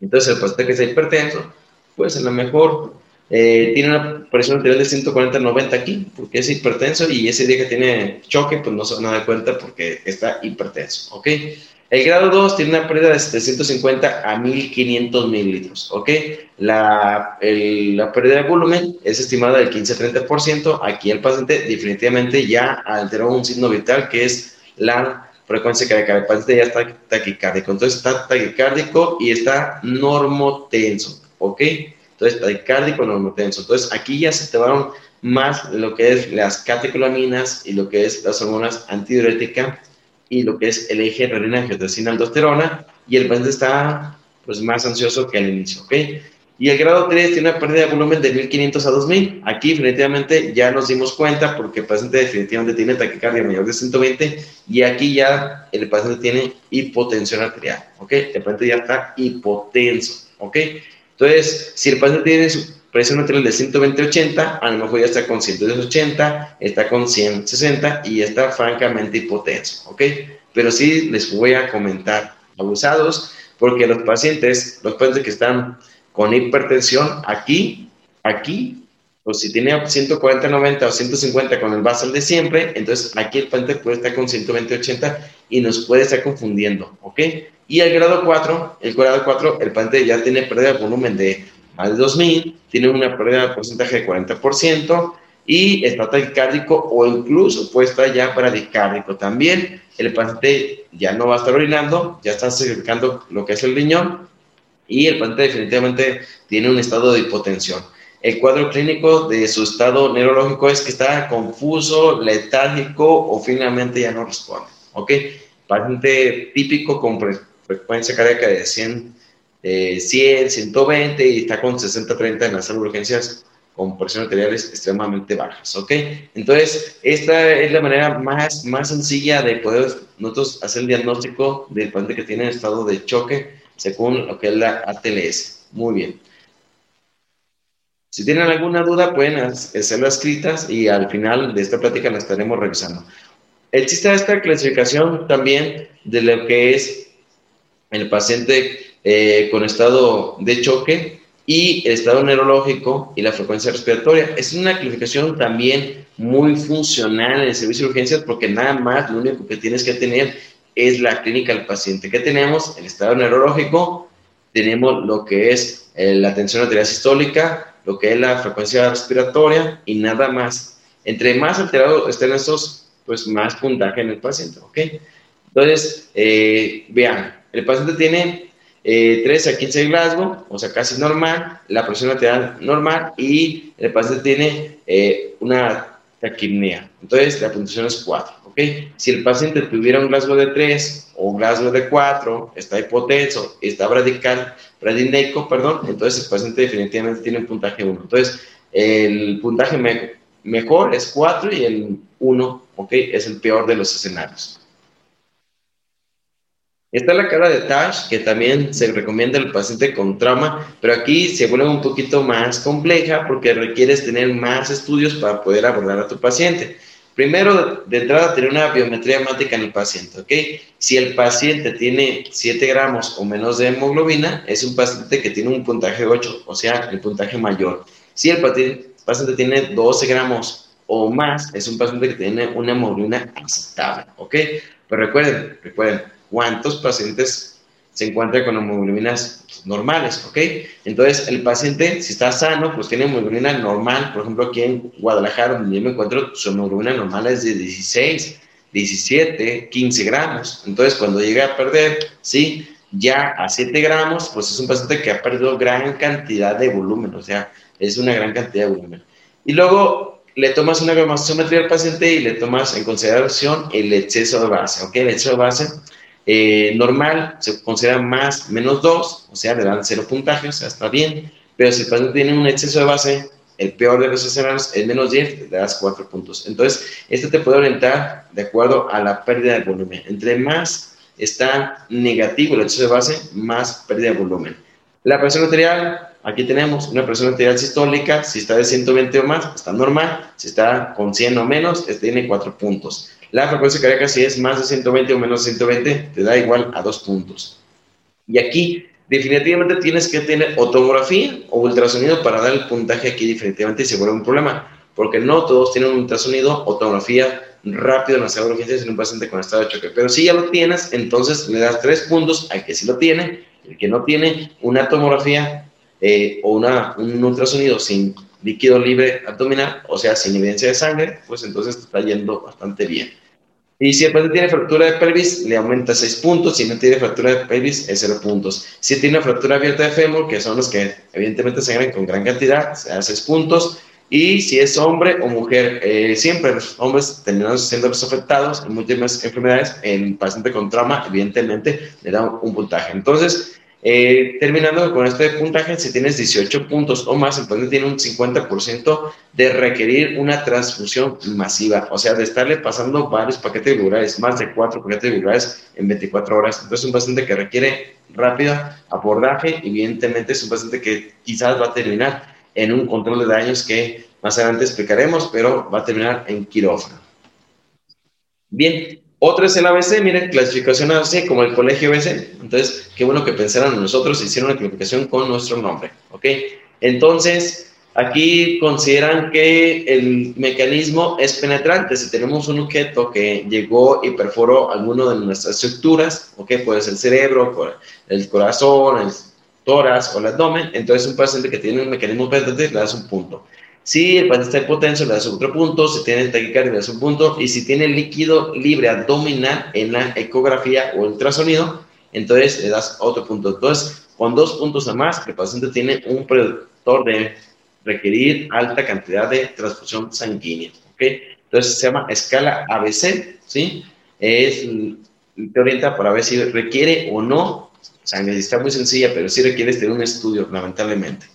Entonces, el paciente que está hipertenso, pues a lo mejor eh, tiene una presión arterial de 140-90 aquí, porque es hipertenso y ese día que tiene choque, pues no se van a dar cuenta porque está hipertenso, ¿ok? El grado 2 tiene una pérdida de 750 a 1500 mililitros, ¿ok? La, pérdida de volumen es estimada del 15-30%. Aquí el paciente definitivamente ya alteró un signo vital que es la frecuencia cardíaca. El paciente ya está taquicárdico. Entonces está taquicárdico y está normotenso, ¿ok? Entonces taquicárdico, normotenso. Entonces aquí ya se van más lo que es las catecolaminas y lo que es las hormonas antidiuréticas y lo que es el eje renina angiotensina aldosterona y el paciente está pues más ansioso que al inicio, ¿ok? Y el grado 3 tiene una pérdida de volumen de 1500 a 2000. Aquí definitivamente ya nos dimos cuenta porque el paciente definitivamente tiene taquicardia mayor de 120 y aquí ya el paciente tiene hipotensión arterial, ¿ok? El paciente ya está hipotenso, ¿ok? Entonces, si el paciente tiene presión arterial de 120-80, a lo mejor ya está con 180, está con 160 y está francamente hipotenso, ¿ok? Pero sí les voy a comentar, abusados, porque los pacientes, los pacientes que están con hipertensión, aquí, aquí, pues si tiene 140, 90 o 150 con el basal de siempre, entonces aquí el paciente puede estar con 120, 80 y nos puede estar confundiendo, ¿ok? Y el grado 4, el grado 4, el paciente ya tiene pérdida de volumen de de 2000, tiene una pérdida de porcentaje de 40% y está taquicárdico o incluso puede estar ya paradicárdico también. El paciente ya no va a estar orinando, ya está sacrificando lo que es el riñón y el paciente definitivamente tiene un estado de hipotensión. El cuadro clínico de su estado neurológico es que está confuso, letárgico o finalmente ya no responde. ¿Ok? paciente típico con frecuencia cardíaca de 100, 100 120 y está con 60-30 en las urgencias con presiones arteriales extremadamente bajas, ¿ok? Entonces, esta es la manera más, más sencilla de poder nosotros hacer el diagnóstico del paciente que tiene estado de choque según lo que es la ATLS. Muy bien. Si tienen alguna duda, pueden hacerlo escritas y al final de esta plática la estaremos revisando. Existe esta clasificación también de lo que es el paciente eh, con estado de choque y el estado neurológico y la frecuencia respiratoria. Es una clasificación también muy funcional en el servicio de urgencias porque nada más lo único que tienes que tener es la clínica del paciente. ¿Qué tenemos? El estado neurológico, tenemos lo que es eh, la tensión arterial sistólica, lo que es la frecuencia respiratoria y nada más. Entre más alterados estén estos, pues más puntaje en el paciente, ¿ok? Entonces, eh, vean, el paciente tiene 13 eh, a 15 de Glasgow, o sea, casi normal, la presión arterial normal y el paciente tiene eh, una taquipnea. Entonces, la puntuación es 4, ¿ok? Si el paciente tuviera un Glasgow de 3 o un Glasgow de 4, está hipotenso, está bradical, bradineico, perdón, entonces el paciente definitivamente tiene un puntaje 1. Entonces, el puntaje mejor es 4 y el 1, ¿ok? Es el peor de los escenarios. Está la cara de Tash, que también se recomienda al paciente con trauma, pero aquí se vuelve un poquito más compleja porque requieres tener más estudios para poder abordar a tu paciente. Primero, de entrada, tener una biometría hemática en el paciente, ¿ok? Si el paciente tiene 7 gramos o menos de hemoglobina, es un paciente que tiene un puntaje 8, o sea, el puntaje mayor. Si el paciente tiene 12 gramos o más, es un paciente que tiene una hemoglobina aceptable, ¿ok? Pero recuerden, recuerden, cuántos pacientes se encuentran con hemoglobinas normales, ¿ok? Entonces, el paciente, si está sano, pues tiene hemoglobina normal. Por ejemplo, aquí en Guadalajara, donde yo me encuentro, su hemoglobina normal es de 16, 17, 15 gramos. Entonces, cuando llega a perder, sí, ya a 7 gramos, pues es un paciente que ha perdido gran cantidad de volumen, o sea, es una gran cantidad de volumen. Y luego le tomas una gasometría al paciente y le tomas en consideración el exceso de base, ¿ok? El exceso de base eh, normal se considera más menos 2, o sea, le dan cero puntaje, o sea, está bien. Pero si el paciente tiene un exceso de base, el peor de los escenarios es menos 10, le das 4 puntos. Entonces, este te puede orientar de acuerdo a la pérdida de volumen. Entre más está negativo el exceso de base, más pérdida de volumen. La presión arterial, aquí tenemos una presión arterial sistólica, si está de 120 o más, está normal, si está con 100 o menos, este tiene 4 puntos. La frecuencia cardíaca, si es más de 120 o menos de 120, te da igual a dos puntos. Y aquí, definitivamente tienes que tener o tomografía o ultrasonido para dar el puntaje aquí, definitivamente, se vuelve un problema, porque no todos tienen un ultrasonido o tomografía rápido en las urgencias en un paciente con estado de choque. Pero si ya lo tienes, entonces le das tres puntos al que sí lo tiene, el que no tiene una tomografía eh, o una, un ultrasonido sin líquido libre abdominal, o sea, sin evidencia de sangre, pues entonces te está yendo bastante bien. Y si el paciente tiene fractura de pelvis, le aumenta 6 puntos. Si no tiene fractura de pelvis, es 0 puntos. Si tiene una fractura abierta de fémur, que son los que evidentemente ganan con gran cantidad, se da 6 puntos. Y si es hombre o mujer, eh, siempre los hombres terminan siendo los afectados en múltiples enfermedades. El paciente con trauma, evidentemente, le da un puntaje. Entonces, eh, terminando con este puntaje, si tienes 18 puntos o más, entonces tiene un 50% de requerir una transfusión masiva, o sea, de estarle pasando varios paquetes virales, más de cuatro paquetes virales en 24 horas. Entonces, es un paciente que requiere rápido abordaje, evidentemente es un paciente que quizás va a terminar en un control de daños que más adelante explicaremos, pero va a terminar en quirófano. Bien, otra es el ABC, miren, clasificación ABC como el colegio ABC. Entonces, qué bueno que pensaron en nosotros y hicieron una clasificación con nuestro nombre, ¿ok? Entonces, aquí consideran que el mecanismo es penetrante. Si tenemos un objeto que llegó y perforó alguna de nuestras estructuras, ¿ok? Puede ser el cerebro, el corazón, el tórax o el abdomen. Entonces, un paciente que tiene un mecanismo penetrante le das un punto. Si el paciente está hipotenso, le das otro punto. Si tiene taquicardia, le das un punto. Y si tiene líquido libre abdominal en la ecografía o ultrasonido, entonces le das otro punto. Entonces, con dos puntos a más, el paciente tiene un predictor de requerir alta cantidad de transfusión sanguínea. ¿okay? Entonces, se llama escala ABC, ¿sí? Es te orienta para ver si requiere o no sangre. Está muy sencilla, pero sí requiere tener un estudio, lamentablemente.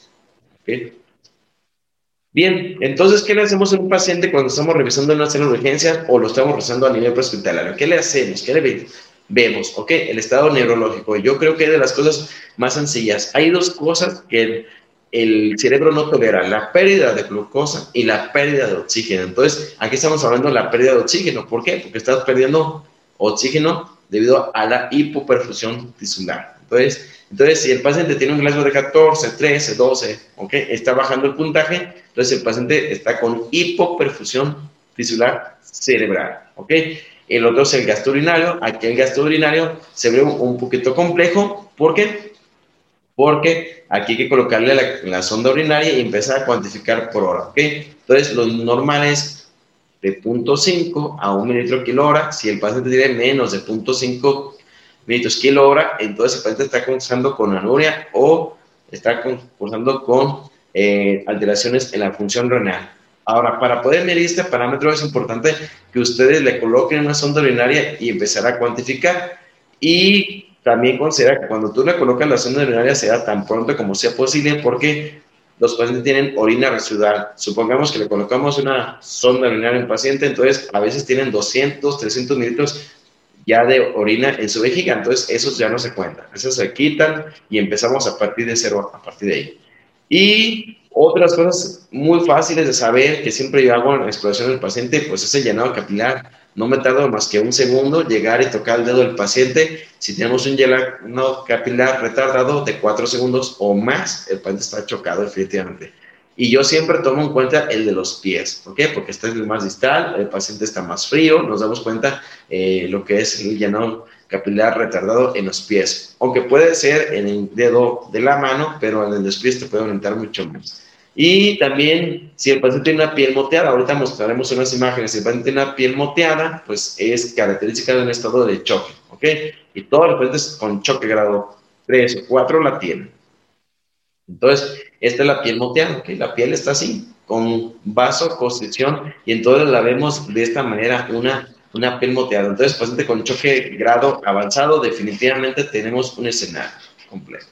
Bien, entonces, ¿qué le hacemos a un paciente cuando estamos revisando una sala de urgencia o lo estamos revisando a nivel prehospitalario? ¿Qué le hacemos? ¿Qué le vemos? Ok, el estado neurológico. Yo creo que es de las cosas más sencillas. Hay dos cosas que el cerebro no tolera, la pérdida de glucosa y la pérdida de oxígeno. Entonces, aquí estamos hablando de la pérdida de oxígeno. ¿Por qué? Porque estás perdiendo oxígeno debido a la hipoperfusión tisular. Entonces, entonces, si el paciente tiene un glasio de 14, 13, 12, ¿ok? Está bajando el puntaje, entonces el paciente está con hipoperfusión tisular cerebral, ¿ok? El otro es el gasto urinario. Aquí el gasto urinario se ve un poquito complejo. ¿Por qué? Porque aquí hay que colocarle la, sonda urinaria y empezar a cuantificar por hora, ¿ok? Entonces, lo normal es de 0.5 a 1 mililitro kilo hora. Si el paciente tiene menos de 0.5 mililitros kilo hora, entonces el paciente está cursando con anuria o está cursando con eh, alteraciones en la función renal. Ahora, para poder medir este parámetro es importante que ustedes le coloquen una sonda urinaria y empezar a cuantificar. Y también considera que cuando tú le colocas la sonda urinaria sea tan pronto como sea posible porque los pacientes tienen orina residual. Supongamos que le colocamos una sonda urinaria a un paciente, entonces a veces tienen 200, 300 mililitros ya de orina en su vejiga, entonces esos ya no se cuentan, esos se quitan y empezamos a partir de cero, a partir de ahí. Y otras cosas muy fáciles de saber que siempre yo hago en la exploración del paciente, pues es el llenado capilar. No me tardo más que un segundo llegar y tocar el dedo del paciente. Si tenemos un llenado capilar retardado de cuatro segundos o más, el paciente está chocado definitivamente. Y yo siempre tomo en cuenta el de los pies. ¿Por qué? Porque este es el más distal, el paciente está más frío, nos damos cuenta eh, lo que es el llenado capilar retardado en los pies, aunque puede ser en el dedo de la mano, pero en los pies te puede aumentar mucho más. Y también, si el paciente tiene una piel moteada, ahorita mostraremos unas imágenes, si el paciente tiene una piel moteada, pues es característica de un estado de choque, ¿ok? Y todos los pacientes con choque grado 3 o 4 la tienen. Entonces, esta es la piel moteada, ¿ok? La piel está así, con vasoconstricción, y entonces la vemos de esta manera, una una piel moteada. Entonces, paciente con choque grado avanzado, definitivamente tenemos un escenario complejo.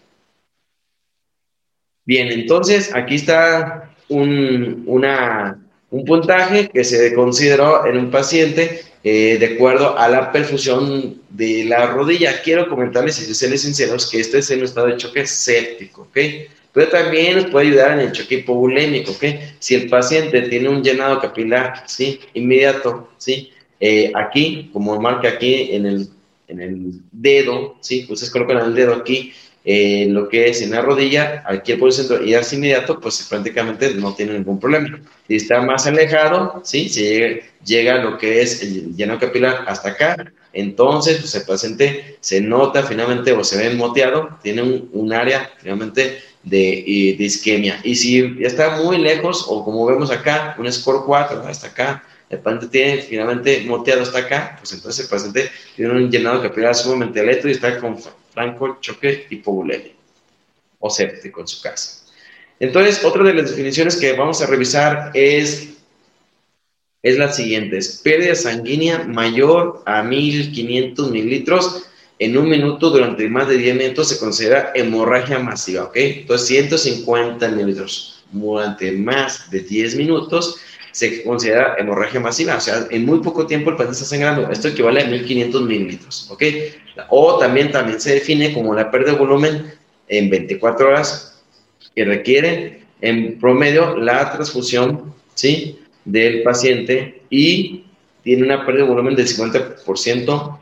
Bien, entonces aquí está un, un puntaje que se consideró en un paciente eh, de acuerdo a la perfusión de la rodilla. Quiero comentarles, y serles sinceros, que este es en un estado de choque séptico, ¿ok? Pero también nos puede ayudar en el choque hipovolémico, ¿ok? Si el paciente tiene un llenado capilar, ¿sí? Inmediato, ¿sí? Eh, aquí, como marca aquí en el, en el dedo, ¿sí? Ustedes colocan el dedo aquí, eh, lo que es en la rodilla, aquí el centro y así inmediato, pues prácticamente no tiene ningún problema. Si está más alejado, ¿sí? Si llega, lo que es el lleno capilar hasta acá, entonces pues el paciente se nota finalmente o se ve moteado, tiene un, un área finalmente de, de, isquemia. Y si está muy lejos, o como vemos acá, un score 4, hasta acá, el paciente tiene finalmente moteado hasta acá, pues entonces el paciente tiene un llenado capilar sumamente alto y está con franco choque hipovolémico o séptico en su caso. Entonces, otra de las definiciones que vamos a revisar es, es la siguiente. Pérdida sanguínea mayor a 1500 mililitros en un minuto durante más de 10 minutos se considera hemorragia masiva, ¿ok? Entonces, 150 mililitros durante más de 10 minutos se considera hemorragia masiva, o sea, en muy poco tiempo el paciente está sangrando, esto equivale a 1500 mililitros, ¿ok? O también, también se define como la pérdida de volumen en 24 horas que requiere en promedio la transfusión, ¿sí? Del paciente y tiene una pérdida de volumen del 50%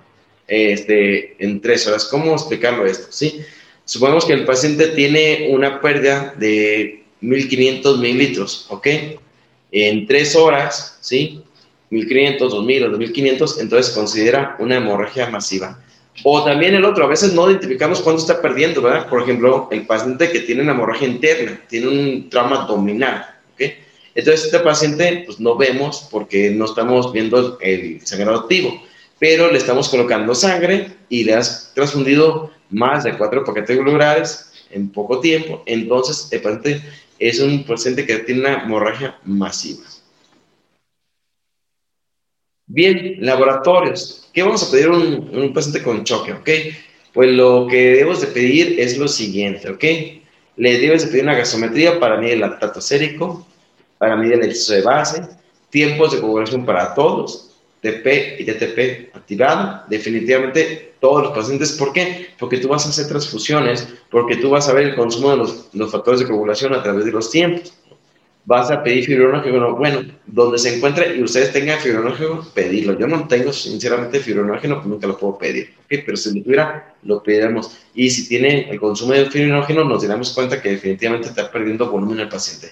este, en 3 horas. ¿Cómo explicarlo esto? ¿Sí? Supongamos que el paciente tiene una pérdida de 1500 mililitros, ¿ok? En tres horas, ¿sí? 1500, 2000 o 2500, entonces considera una hemorragia masiva. O también el otro, a veces no identificamos cuándo está perdiendo, ¿verdad? Por ejemplo, el paciente que tiene una hemorragia interna, tiene un trauma abdominal, ¿ok? Entonces, este paciente, pues no vemos porque no estamos viendo el sangrado activo, pero le estamos colocando sangre y le has transfundido más de cuatro paquetes globulares en poco tiempo, entonces el paciente es un paciente que tiene una hemorragia masiva. Bien, laboratorios. ¿Qué vamos a pedir un, un paciente con choque? Pues lo que debemos de pedir es lo siguiente, ¿ok? Le debes de pedir una gasometría para medir el lactato sérico, para medir el exceso de base, tiempos de coagulación para todos, TP y TTP activado, definitivamente todos los pacientes. ¿Por qué? Porque tú vas a hacer transfusiones, porque tú vas a ver el consumo de los, factores de coagulación a través de los tiempos vas a pedir fibrinógeno, bueno, donde se encuentre y ustedes tengan fibrinógeno, pedirlo. Yo no tengo, sinceramente, fibrinógeno, pues nunca lo puedo pedir, ¿ok? Pero si lo tuviera, lo pediremos. Y si tiene el consumo de fibrinógeno, nos daremos cuenta que definitivamente está perdiendo volumen el paciente.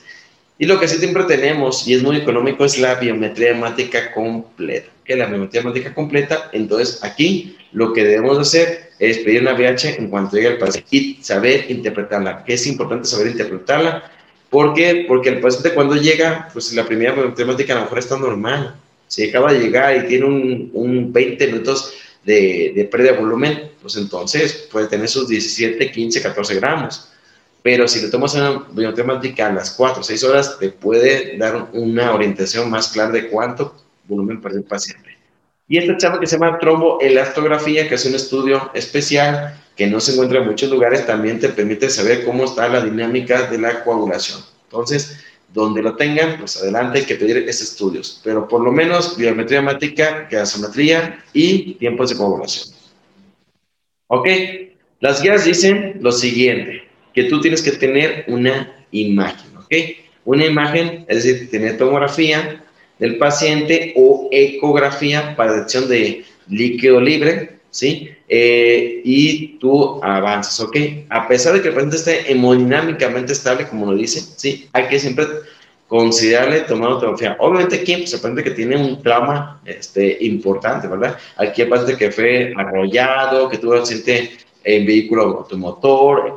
Y lo que sí siempre tenemos, y es muy económico, es la biometría hemática completa. ¿ok? La biometría hemática completa, entonces aquí lo que debemos hacer es pedir una VH en cuanto llegue el paciente y saber interpretarla, que es importante saber interpretarla ¿Por qué? Porque el paciente cuando llega, pues la primera temática a lo mejor está normal. Si acaba de llegar y tiene un, un 20 minutos de, de, pérdida de volumen, pues entonces puede tener sus 17, 15, 14 gramos. Pero si le tomas una biotemática a las 4 o 6 horas, te puede dar una orientación más clara de cuánto volumen pierde el paciente. Y esta charla que se llama tromboelastografía, que es un estudio especial que no se encuentra en muchos lugares, también te permite saber cómo está la dinámica de la coagulación. Entonces, donde lo tengan, pues adelante hay que pedir esos estudios, pero por lo menos biometría hemática, gasometría y tiempos de coagulación. Ok, las guías dicen lo siguiente, que tú tienes que tener una imagen, ok, una imagen, es decir, tener tomografía del paciente o ecografía para detección de líquido libre, ¿sí? Eh, y tú avanzas, ¿ok? A pesar de que el paciente esté hemodinámicamente estable, como lo dice, ¿sí? Hay que siempre considerarle tomar tomografía. Obviamente aquí pues, el paciente que tiene un trauma este, importante, ¿verdad? Aquí el paciente que fue arrollado, que tuvo accidente en vehículo automotor,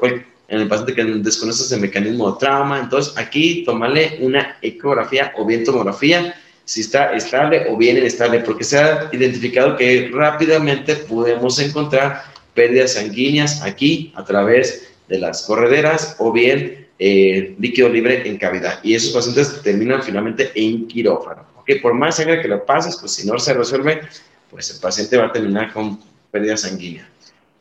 en el paciente que desconoce el mecanismo de trauma. Entonces aquí tomarle una ecografía o bien tomografía si está estable o bien inestable, porque se ha identificado que rápidamente podemos encontrar pérdidas sanguíneas aquí a través de las correderas o bien eh, líquido libre en cavidad. Y esos pacientes terminan finalmente en quirófano. ¿okay? Por más sangre que lo pases, pues si no se resuelve, pues el paciente va a terminar con pérdida sanguínea.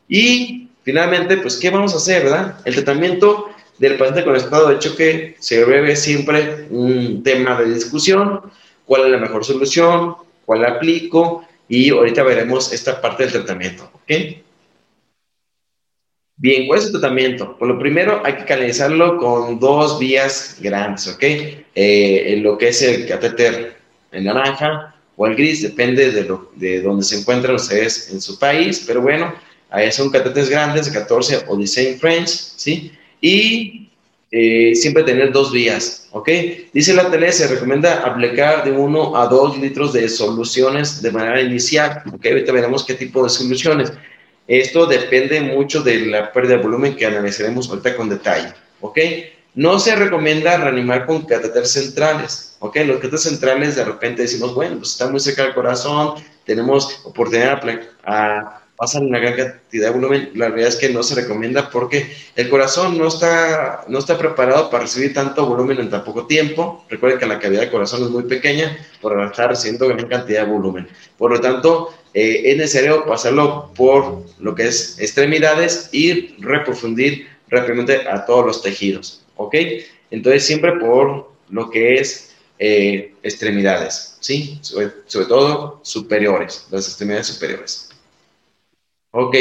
Y finalmente, pues, ¿qué vamos a hacer, verdad? El tratamiento del paciente con estado de choque se ve siempre un tema de discusión cuál es la mejor solución, cuál la aplico y ahorita veremos esta parte del tratamiento, ¿ok? Bien, ¿cuál es el tratamiento? Pues lo primero hay que canalizarlo con dos vías grandes, ¿ok? Eh, lo que es el catéter en naranja o el gris, depende de, lo, de donde se encuentran ustedes en su país, pero bueno, ahí son catéteres grandes de 14 o 16 French, ¿sí? Y eh, siempre tener dos vías, ¿ok? Dice la tele, se recomienda aplicar de 1 a 2 litros de soluciones de manera inicial, ¿ok? Ahorita veremos qué tipo de soluciones. Esto depende mucho de la pérdida de volumen que analizaremos ahorita con detalle, ¿ok? No se recomienda reanimar con catéteres centrales, ¿ok? Los catéteres centrales de repente decimos, bueno, pues está muy cerca del corazón, tenemos oportunidad a pasan una gran cantidad de volumen, la realidad es que no se recomienda porque el corazón no está, no está preparado para recibir tanto volumen en tan poco tiempo. Recuerden que la cavidad del corazón es muy pequeña por estar recibiendo gran cantidad de volumen. Por lo tanto, eh, es necesario pasarlo por lo que es extremidades y reprofundir rápidamente a todos los tejidos. ¿Ok? Entonces, siempre por lo que es eh, extremidades, ¿sí? sobre todo superiores, las extremidades superiores. Ok,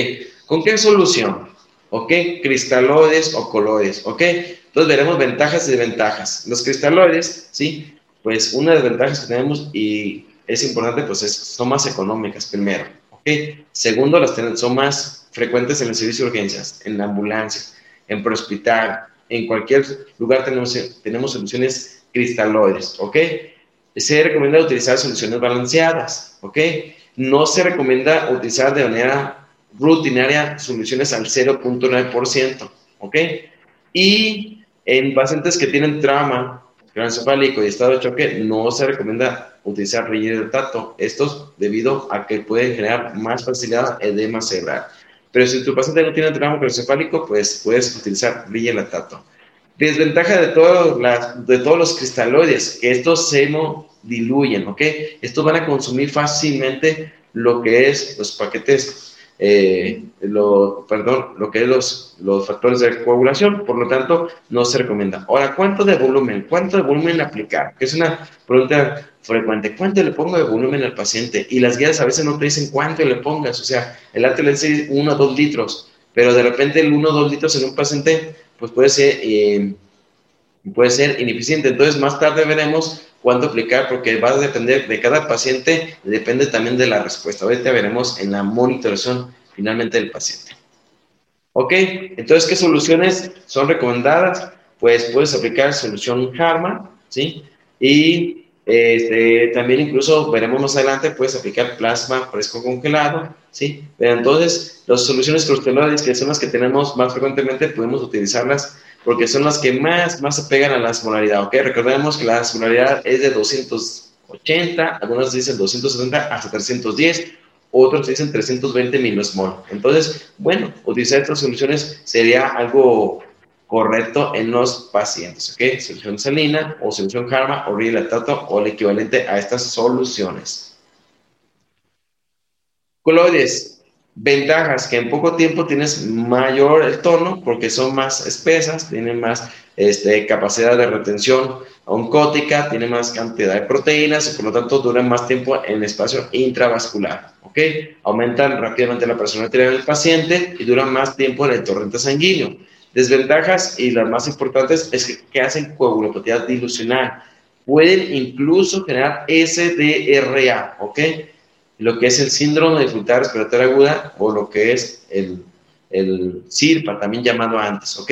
¿con qué solución? Ok, cristaloides o coloides. Ok, entonces veremos ventajas y desventajas. Los cristaloides, ¿sí? Pues una de las ventajas que tenemos y es importante, pues son más económicas, primero. Ok, segundo, las son más frecuentes en el servicio de urgencias, en la ambulancia, en prehospital, en cualquier lugar tenemos, tenemos soluciones cristaloides. Ok, se recomienda utilizar soluciones balanceadas. Ok, no se recomienda utilizar de manera rutinaria soluciones al 0.9%, ¿ok? Y en pacientes que tienen trauma craneoencefálico y estado de choque, no se recomienda utilizar tato. Estos debido a que pueden generar más facilidad edema cerebral. Pero si tu paciente no tiene trauma craneoencefálico, pues puedes utilizar tato. Desventaja de, todos de todos los cristaloides, que estos diluyen, ¿ok? Estos van a consumir fácilmente lo que es los paquetes, eh, lo, perdón, lo que es los, los factores de coagulación, por lo tanto, no se recomienda. Ahora, ¿cuánto de volumen? ¿Cuánto de volumen aplicar? Que es una pregunta frecuente. ¿Cuánto le pongo de volumen al paciente? Y las guías a veces no te dicen cuánto le pongas, o sea, el arte le dice 1 o 2 litros, pero de repente el 1 o 2 litros en un paciente, pues puede ser, eh, puede ser ineficiente. Entonces, más tarde veremos cuánto aplicar, porque va a depender de cada paciente, depende también de la respuesta. Ahorita veremos en la monitorización finalmente del paciente. Ok, entonces, ¿qué soluciones son recomendadas? Pues puedes aplicar solución Harman, ¿sí? Y este, también incluso veremos más adelante, puedes aplicar plasma fresco congelado, ¿sí? Pero entonces, las soluciones cristaloides, que son las que tenemos más frecuentemente, podemos utilizarlas porque son las que más, más se pegan a la osmolaridad, ¿ok? Recordemos que la osmolaridad es de 280, algunos dicen 270 hasta 310, otros dicen 320 milosmol. Entonces, bueno, utilizar estas soluciones sería algo correcto en los pacientes, ¿ok? Solución salina o solución Harma o rilatato o el equivalente a estas soluciones. Coloides, Ventajas que en poco tiempo tienes mayor el tono porque son más espesas, tienen más este, capacidad de retención oncótica, tienen más cantidad de proteínas y por lo tanto duran más tiempo en el espacio intravascular. ¿ok? Aumentan rápidamente la presión arterial del paciente y duran más tiempo en el torrente sanguíneo. Desventajas y las más importantes es que, hacen coagulopatía dilucional. Pueden incluso generar SDRA, ¿ok? Lo que es el síndrome de dificultad respiratoria aguda o lo que es el, el SIRPA, también llamado antes, ¿ok?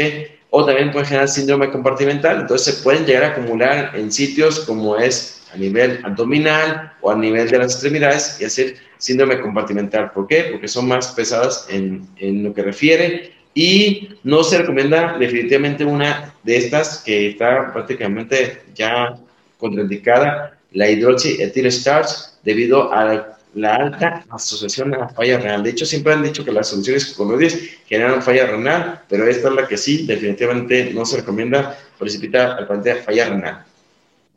O también puede generar síndrome compartimental, entonces se pueden llegar a acumular en sitios como es a nivel abdominal o a nivel de las extremidades y hacer síndrome compartimental. ¿Por qué? Porque son más pesadas en, en lo que refiere y no se recomienda definitivamente una de estas que está prácticamente ya contraindicada, la hidroxietil starch, debido a la alta asociación a la falla renal. De hecho, siempre han dicho que las soluciones coloides generan falla renal, pero esta es la que sí, definitivamente no se recomienda precipitar al paciente falla renal.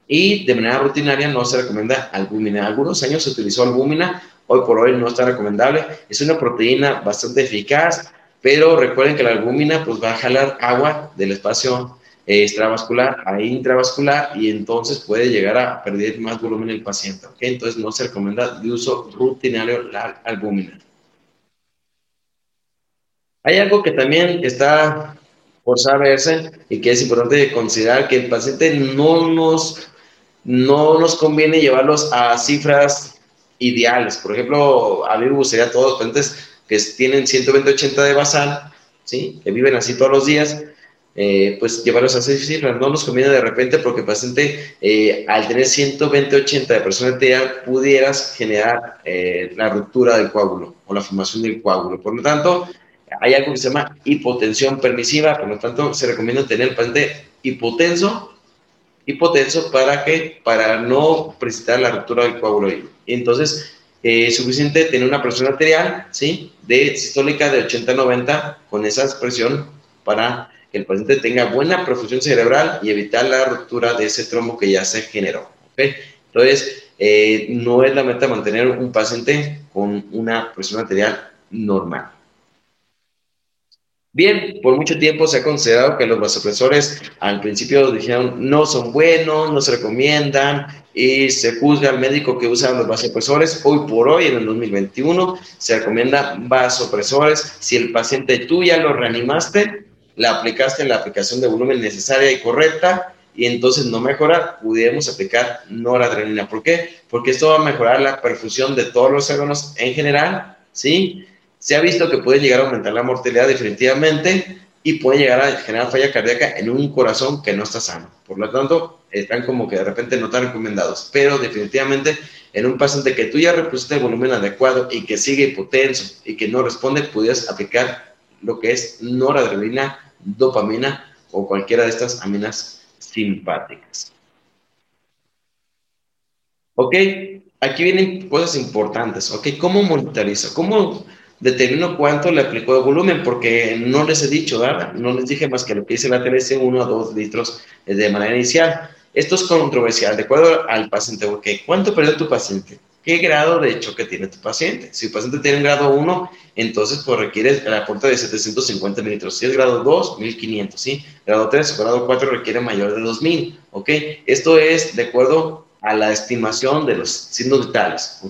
Y de manera rutinaria no se recomienda albúmina. Algunos años se utilizó albúmina, hoy por hoy no está recomendable. Es una proteína bastante eficaz, pero recuerden que la albúmina pues, va a jalar agua del espacio extravascular a intravascular y entonces puede llegar a perder más volumen el paciente. Entonces no se recomienda de uso rutinario la albúmina. Hay algo que también está por saberse y que es importante considerar que el paciente no nos, no nos conviene llevarlos a cifras ideales. Por ejemplo, a mí me todos los pacientes que tienen 120-80 de basal, ¿sí? que viven así todos los días, eh, pues llevarlos a seis cifras. No nos conviene de repente porque el paciente, eh, al tener 120-80 de presión arterial, pudieras generar eh, la ruptura del coágulo o la formación del coágulo. Por lo tanto, hay algo que se llama hipotensión permisiva, por lo tanto, se recomienda tener el paciente hipotenso, hipotenso para que, para no presentar la ruptura del coágulo. Entonces, es suficiente tener una presión arterial, ¿sí? De sistólica de 80-90 con esa presión para el paciente tenga buena profusión cerebral y evitar la ruptura de ese trombo que ya se generó. Entonces, eh, no es la meta mantener un paciente con una presión arterial normal. Bien, por mucho tiempo se ha considerado que los vasopresores al principio dijeron no son buenos, no se recomiendan y se juzga al médico que usa los vasopresores. Hoy por hoy, en el 2021, se recomienda vasopresores. Si el paciente tú ya lo reanimaste, la aplicaste en la aplicación de volumen necesaria y correcta y entonces no mejora, pudiéramos aplicar noradrenalina. ¿Por qué? Porque esto va a mejorar la perfusión de todos los órganos en general, ¿sí? Se ha visto que puede llegar a aumentar la mortalidad definitivamente y puede llegar a generar falla cardíaca en un corazón que no está sano. Por lo tanto, están como que de repente no están recomendados, pero definitivamente en un paciente que tú ya repusiste el volumen adecuado y que sigue hipotenso y que no responde, pudieras aplicar lo que es noradrenalina dopamina o cualquiera de estas aminas simpáticas. Ok, aquí vienen cosas importantes. Ok, ¿cómo monitorizo? ¿Cómo determino cuánto le aplicó de volumen? Porque no les he dicho, ¿verdad? No les dije más que lo que hice la TLC 1 a 2 litros de manera inicial. esto es controversial, de acuerdo al paciente. Okay. ¿Cuánto perdió tu paciente? ¿Qué grado de choque tiene tu paciente? Si el paciente tiene un grado 1, entonces pues requiere el aporte de 750 mililitros. Si es grado 2, 1500, ¿sí? Grado 3 o grado 4 requiere mayor de 2000, ¿ok? Esto es de acuerdo a la estimación de los signos vitales.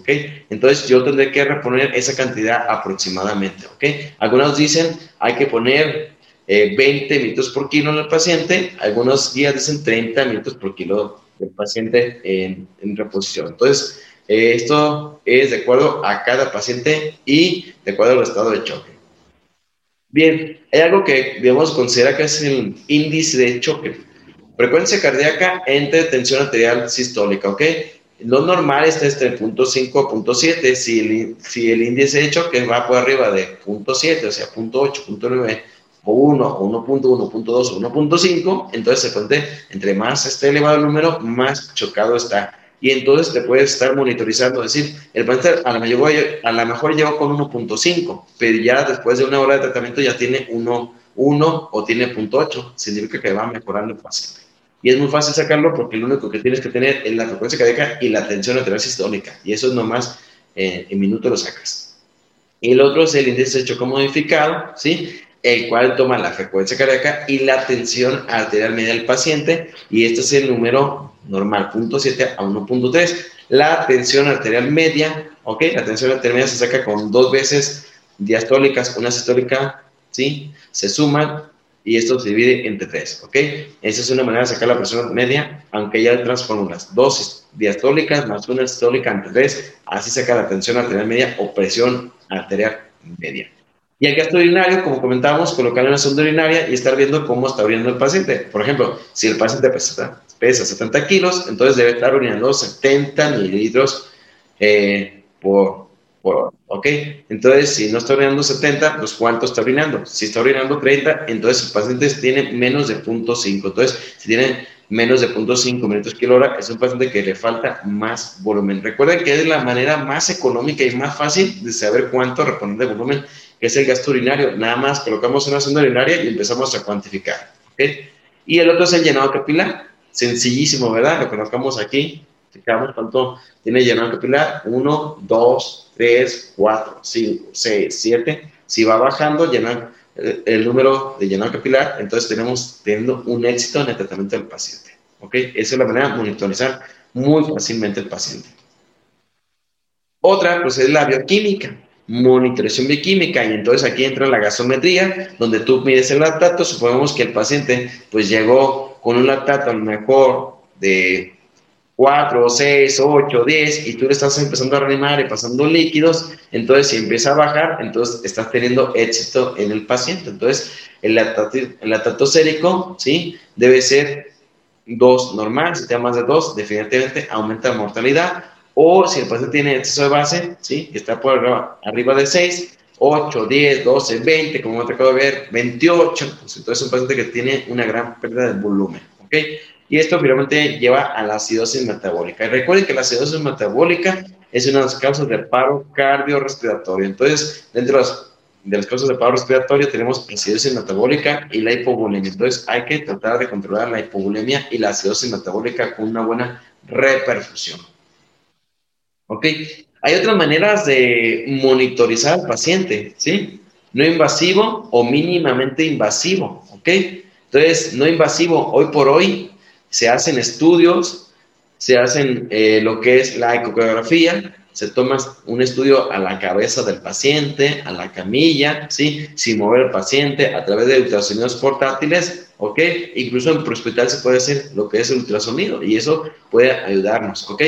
Entonces yo tendré que reponer esa cantidad aproximadamente, ¿ok? Algunos dicen hay que poner 20 eh, minutos por kilo en el paciente, algunos días dicen 30 minutos por kilo del paciente en, en reposición. Entonces, esto es de acuerdo a cada paciente y de acuerdo al estado de choque. Bien, hay algo que debemos considerar que es el índice de choque. Frecuencia cardíaca entre tensión arterial sistólica, ¿ok? Lo normal está entre 0.5 0.7. Si el, si el índice de choque va por arriba de 0.7, o sea, 0.8, 0.9, o 1, 1.1, 1.2, 1.5, entonces se cuente, entre más esté elevado el número, más chocado está y entonces te puedes estar monitorizando, decir, el paciente a lo mejor, a lo mejor llegó con 1.5, pero ya después de una hora de tratamiento ya tiene 1, 1 o tiene 0.8, significa que va mejorando paciente. Y es muy fácil sacarlo porque lo único que tienes que tener es la frecuencia cardíaca y la tensión arterial sistólica, y eso es nomás eh, en minutos lo sacas. El otro es el índice de choque modificado, ¿sí? El cual toma la frecuencia cardíaca y la tensión arterial media del paciente, y este es el número normal, 0.7 a 1.3. La tensión arterial media, ¿ok? La tensión arterial media se saca con dos veces diastólicas, una sistólica, ¿sí? Se suman y esto se divide entre tres, ¿ok? Esa es una manera de sacar la presión media, aunque ya hay otras fórmulas. Dos diastólicas más una sistólica entre tres, así saca la tensión arterial media o presión arterial media. Y el gasto urinario, como comentábamos, colocarlo en la sonda urinaria y estar viendo cómo está urinando el paciente. Por ejemplo, si el paciente pesa, pesa 70 kilos, entonces debe estar urinando 70 mililitros eh, por, por ¿ok? Entonces, si no está orinando 70, pues ¿cuánto está orinando? Si está orinando 30, entonces el paciente tiene menos de 0.5. Entonces, si tiene menos de 0.5 minutos kilo hora, es un paciente que le falta más volumen. Recuerden que es la manera más económica y más fácil de saber cuánto reponer de volumen que es el gasto urinario. Nada más colocamos una sonda urinaria y empezamos a cuantificar. Y el otro es el llenado capilar. Sencillísimo, ¿verdad? Lo colocamos aquí. Fijamos cuánto tiene llenado capilar. 1, 2, 3, 4, 5, 6, 7. Si va bajando llenar el, el, número de llenado capilar, entonces tenemos teniendo un éxito en el tratamiento del paciente. ¿ok? Esa es la manera de monitorizar muy fácilmente el paciente. Otra, pues es la bioquímica monitorización bioquímica y entonces aquí entra la gasometría donde tú mides el lactato, suponemos que el paciente pues llegó con un lactato a lo mejor de 4, 6, 8, 10 y tú le estás empezando a reanimar y pasando líquidos, entonces si empieza a bajar, entonces estás teniendo éxito en el paciente. Entonces el lactato, el lactato sérico, ¿sí? Debe ser 2 normal, si te da más de 2, definitivamente aumenta la mortalidad o si el paciente tiene exceso de base, ¿sí? que está por arriba, de 6, 8, 10, 12, 20, como me acabo de ver, 28, pues entonces es un paciente que tiene una gran pérdida de volumen. ¿ok? Y esto finalmente lleva a la acidosis metabólica. Y recuerden que la acidosis metabólica es una de las causas de paro cardiorrespiratorio. Entonces, dentro de las, de las causas de paro respiratorio tenemos acidosis metabólica y la hipovolemia. Entonces, hay que tratar de controlar la hipovolemia y la acidosis metabólica con una buena reperfusión. ¿Ok? Hay otras maneras de monitorizar al paciente, ¿sí? No invasivo o mínimamente invasivo, ¿ok? Entonces, no invasivo, hoy por hoy se hacen estudios, se hacen eh, lo que es la ecografía, se toma un estudio a la cabeza del paciente, a la camilla, ¿sí? Sin mover al paciente, a través de ultrasonidos portátiles, ¿ok? Incluso en hospital se puede hacer lo que es el ultrasonido y eso puede ayudarnos, ¿ok?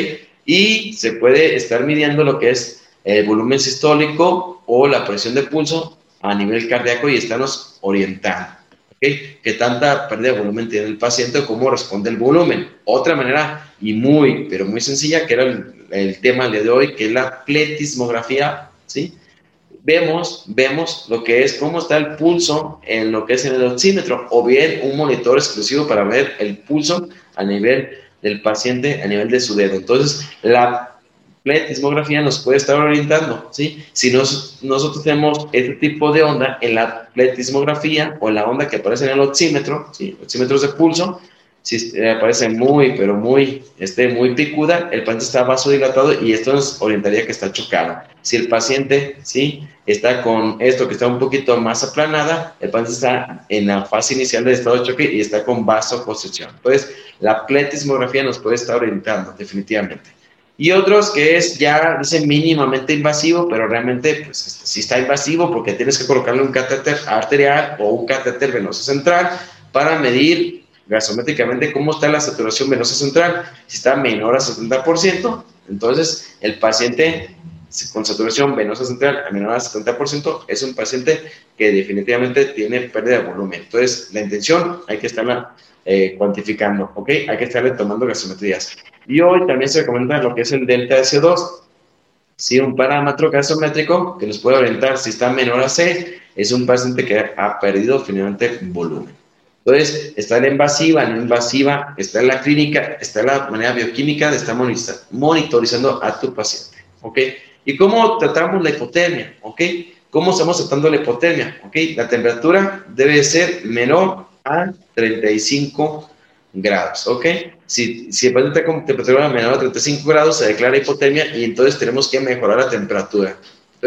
Y se puede estar midiendo lo que es el volumen sistólico o la presión de pulso a nivel cardíaco y estarnos orientando. ¿okay? ¿Qué tanta pérdida de volumen tiene el paciente cómo responde el volumen? Otra manera y muy, pero muy sencilla, que era el, tema del día de hoy, que es la pletismografía, ¿sí? Vemos, vemos lo que es cómo está el pulso en lo que es en el oxímetro o bien un monitor exclusivo para ver el pulso a nivel del paciente a nivel de su dedo. Entonces, la pletismografía nos puede estar orientando, ¿sí? Si nosotros tenemos este tipo de onda en la pletismografía o en la onda que aparece en el oxímetro, ¿sí? Oxímetros de pulso, si le parece muy, pero muy, esté muy picuda, el paciente está vasodilatado y esto nos orientaría que está chocado. Si el paciente, ¿sí? Está con esto que está un poquito más aplanada, el paciente está en la fase inicial del estado de choque y está con vasoconstricción. Entonces, la pletismografía nos puede estar orientando, definitivamente. Y otros que es ya, dice, mínimamente invasivo, pero realmente, pues, sí está invasivo porque tienes que colocarle un catéter arterial o un catéter venoso central para medir gasométricamente cómo está la saturación venosa central. Si está menor a 70%, entonces el paciente con saturación venosa central a menor a 70% es un paciente que definitivamente tiene pérdida de volumen. Entonces, la intención hay que estarla eh, cuantificando, ¿ok? Hay que estarle tomando gasometrías. Y hoy también se recomienda lo que es el delta S2. Si un parámetro gasométrico que nos puede orientar si está menor a 6, es un paciente que ha perdido finalmente volumen. Entonces, está la invasiva, no invasiva, está la clínica, está la manera bioquímica de estar monitorizando a tu paciente. ¿Ok? ¿Y cómo tratamos la hipotermia? ¿Ok? ¿Cómo estamos tratando la hipotermia? ¿Ok? La temperatura debe ser menor a 35 grados. ¿Ok? Si, si el paciente está con temperatura menor a 35 grados, se declara hipotermia y entonces tenemos que mejorar la temperatura.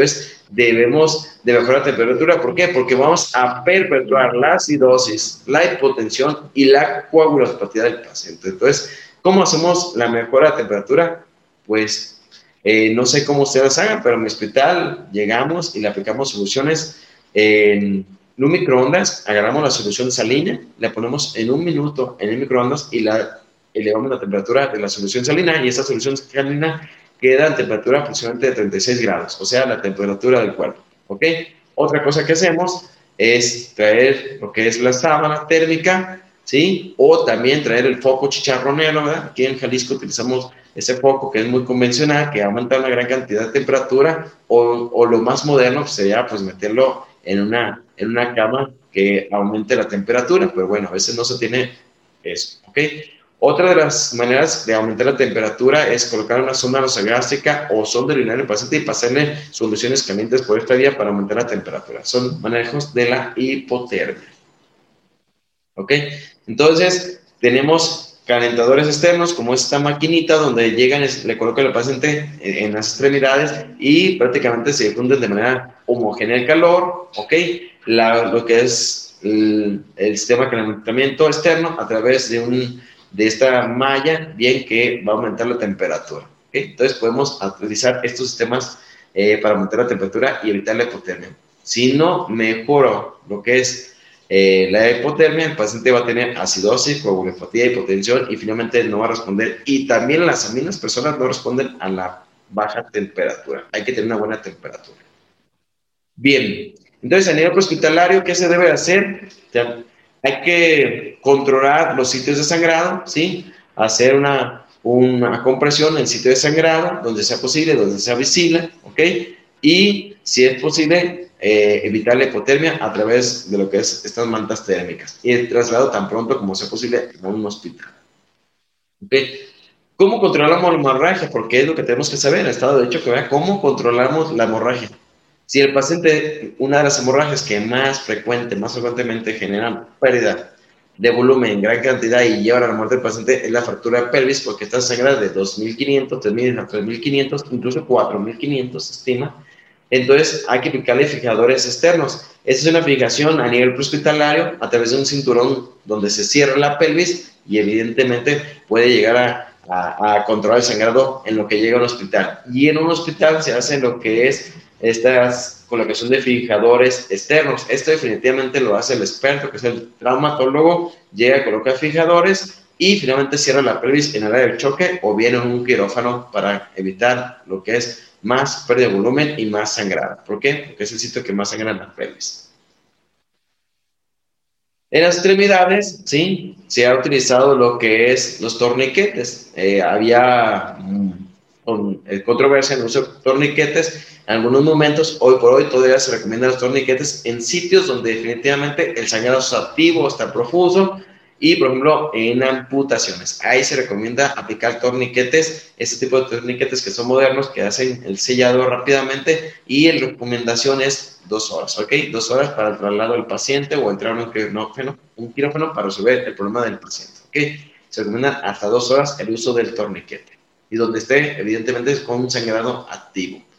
Entonces, debemos de mejorar la temperatura. ¿Por qué? Porque vamos a perpetuar la acidosis, la hipotensión y la coagulopatía del paciente. Entonces, ¿cómo hacemos la mejora de temperatura? Pues eh, no sé cómo ustedes hagan, pero en mi hospital llegamos y le aplicamos soluciones en un microondas, agarramos la solución salina, la ponemos en un minuto en el microondas y la elevamos la temperatura de la solución salina y esa solución salina queda a temperatura aproximadamente de 36 grados, o sea, la temperatura del cuerpo. ¿Ok? Otra cosa que hacemos es traer lo que es la sábana térmica, ¿sí? O también traer el foco chicharronero, ¿verdad? Aquí en Jalisco utilizamos ese foco que es muy convencional, que aumenta una gran cantidad de temperatura, o, o lo más moderno sería pues meterlo en una, en una cama que aumente la temperatura, pero bueno, a veces no se tiene eso, ¿ok? Otra de las maneras de aumentar la temperatura es colocar una sonda nasogástrica o sonda urinaria al paciente y pasarle soluciones calientes por esta vía para aumentar la temperatura. Son manejos de la hipotermia. ¿Ok? Entonces, tenemos calentadores externos como esta maquinita donde llegan, le colocan al paciente en las extremidades y prácticamente se difunden de manera homogénea el calor, ¿ok? lo que es el, el sistema de calentamiento externo a través de un de esta malla, bien que va a aumentar la temperatura. Entonces podemos utilizar estos sistemas eh, para aumentar la temperatura y evitar la hipotermia. Si no mejoro lo que es eh, la hipotermia, el paciente va a tener acidosis, coagulopatía, hipotensión y finalmente no va a responder. Y también las mismas personas no responden a la baja temperatura. Hay que tener una buena temperatura. Bien, entonces a nivel hospitalario, ¿qué se debe hacer? Hay que controlar los sitios de sangrado, ¿sí? Hacer una, una compresión en el sitio de sangrado, donde sea posible, donde sea visible, ¿ok? Y, si es posible, eh, evitar la hipotermia a través de lo que es estas mantas térmicas y el traslado tan pronto como sea posible a un hospital. ¿Cómo controlamos la hemorragia? Porque es lo que tenemos que saber. Ha estado de hecho que vea cómo controlamos la hemorragia. Si el paciente, una de las hemorragias que más frecuente, más frecuentemente generan pérdida de volumen en gran cantidad y llevan a la muerte del paciente es la fractura de pelvis porque está sangrada de 2.500, 3.000 a 3.500, incluso 4.500 se estima. Entonces hay que aplicarle fijadores externos. Esta es una fijación a nivel prehospitalario a través de un cinturón donde se cierra la pelvis y evidentemente puede llegar a, a, a controlar el sangrado en lo que llega a un hospital. Y en un hospital se hace lo que es estas colocación de fijadores externos. Esto definitivamente lo hace el experto, que es el traumatólogo, llega, coloca fijadores y finalmente cierra la pelvis en el área del choque o viene en un quirófano para evitar lo que es más pérdida de volumen y más sangrada. ¿Por qué? Porque es el sitio que más sangra en la pelvis. En las extremidades, sí, se ha utilizado lo que es los torniquetes. Eh, había mm, eh, controversia en el uso de torniquetes en algunos momentos, hoy por hoy, todavía se recomiendan los torniquetes en sitios donde definitivamente el sangrado es activo, está profuso, y por ejemplo en amputaciones. Ahí se recomienda aplicar torniquetes, este tipo de torniquetes que son modernos, que hacen el sellado rápidamente y la recomendación es dos horas, ¿ok? Dos horas para el traslado del paciente o entrar en un quirófano, un quirófano para resolver el problema del paciente, ¿ok? Se recomienda hasta dos horas el uso del torniquete y donde esté, evidentemente, con un sangrado activo.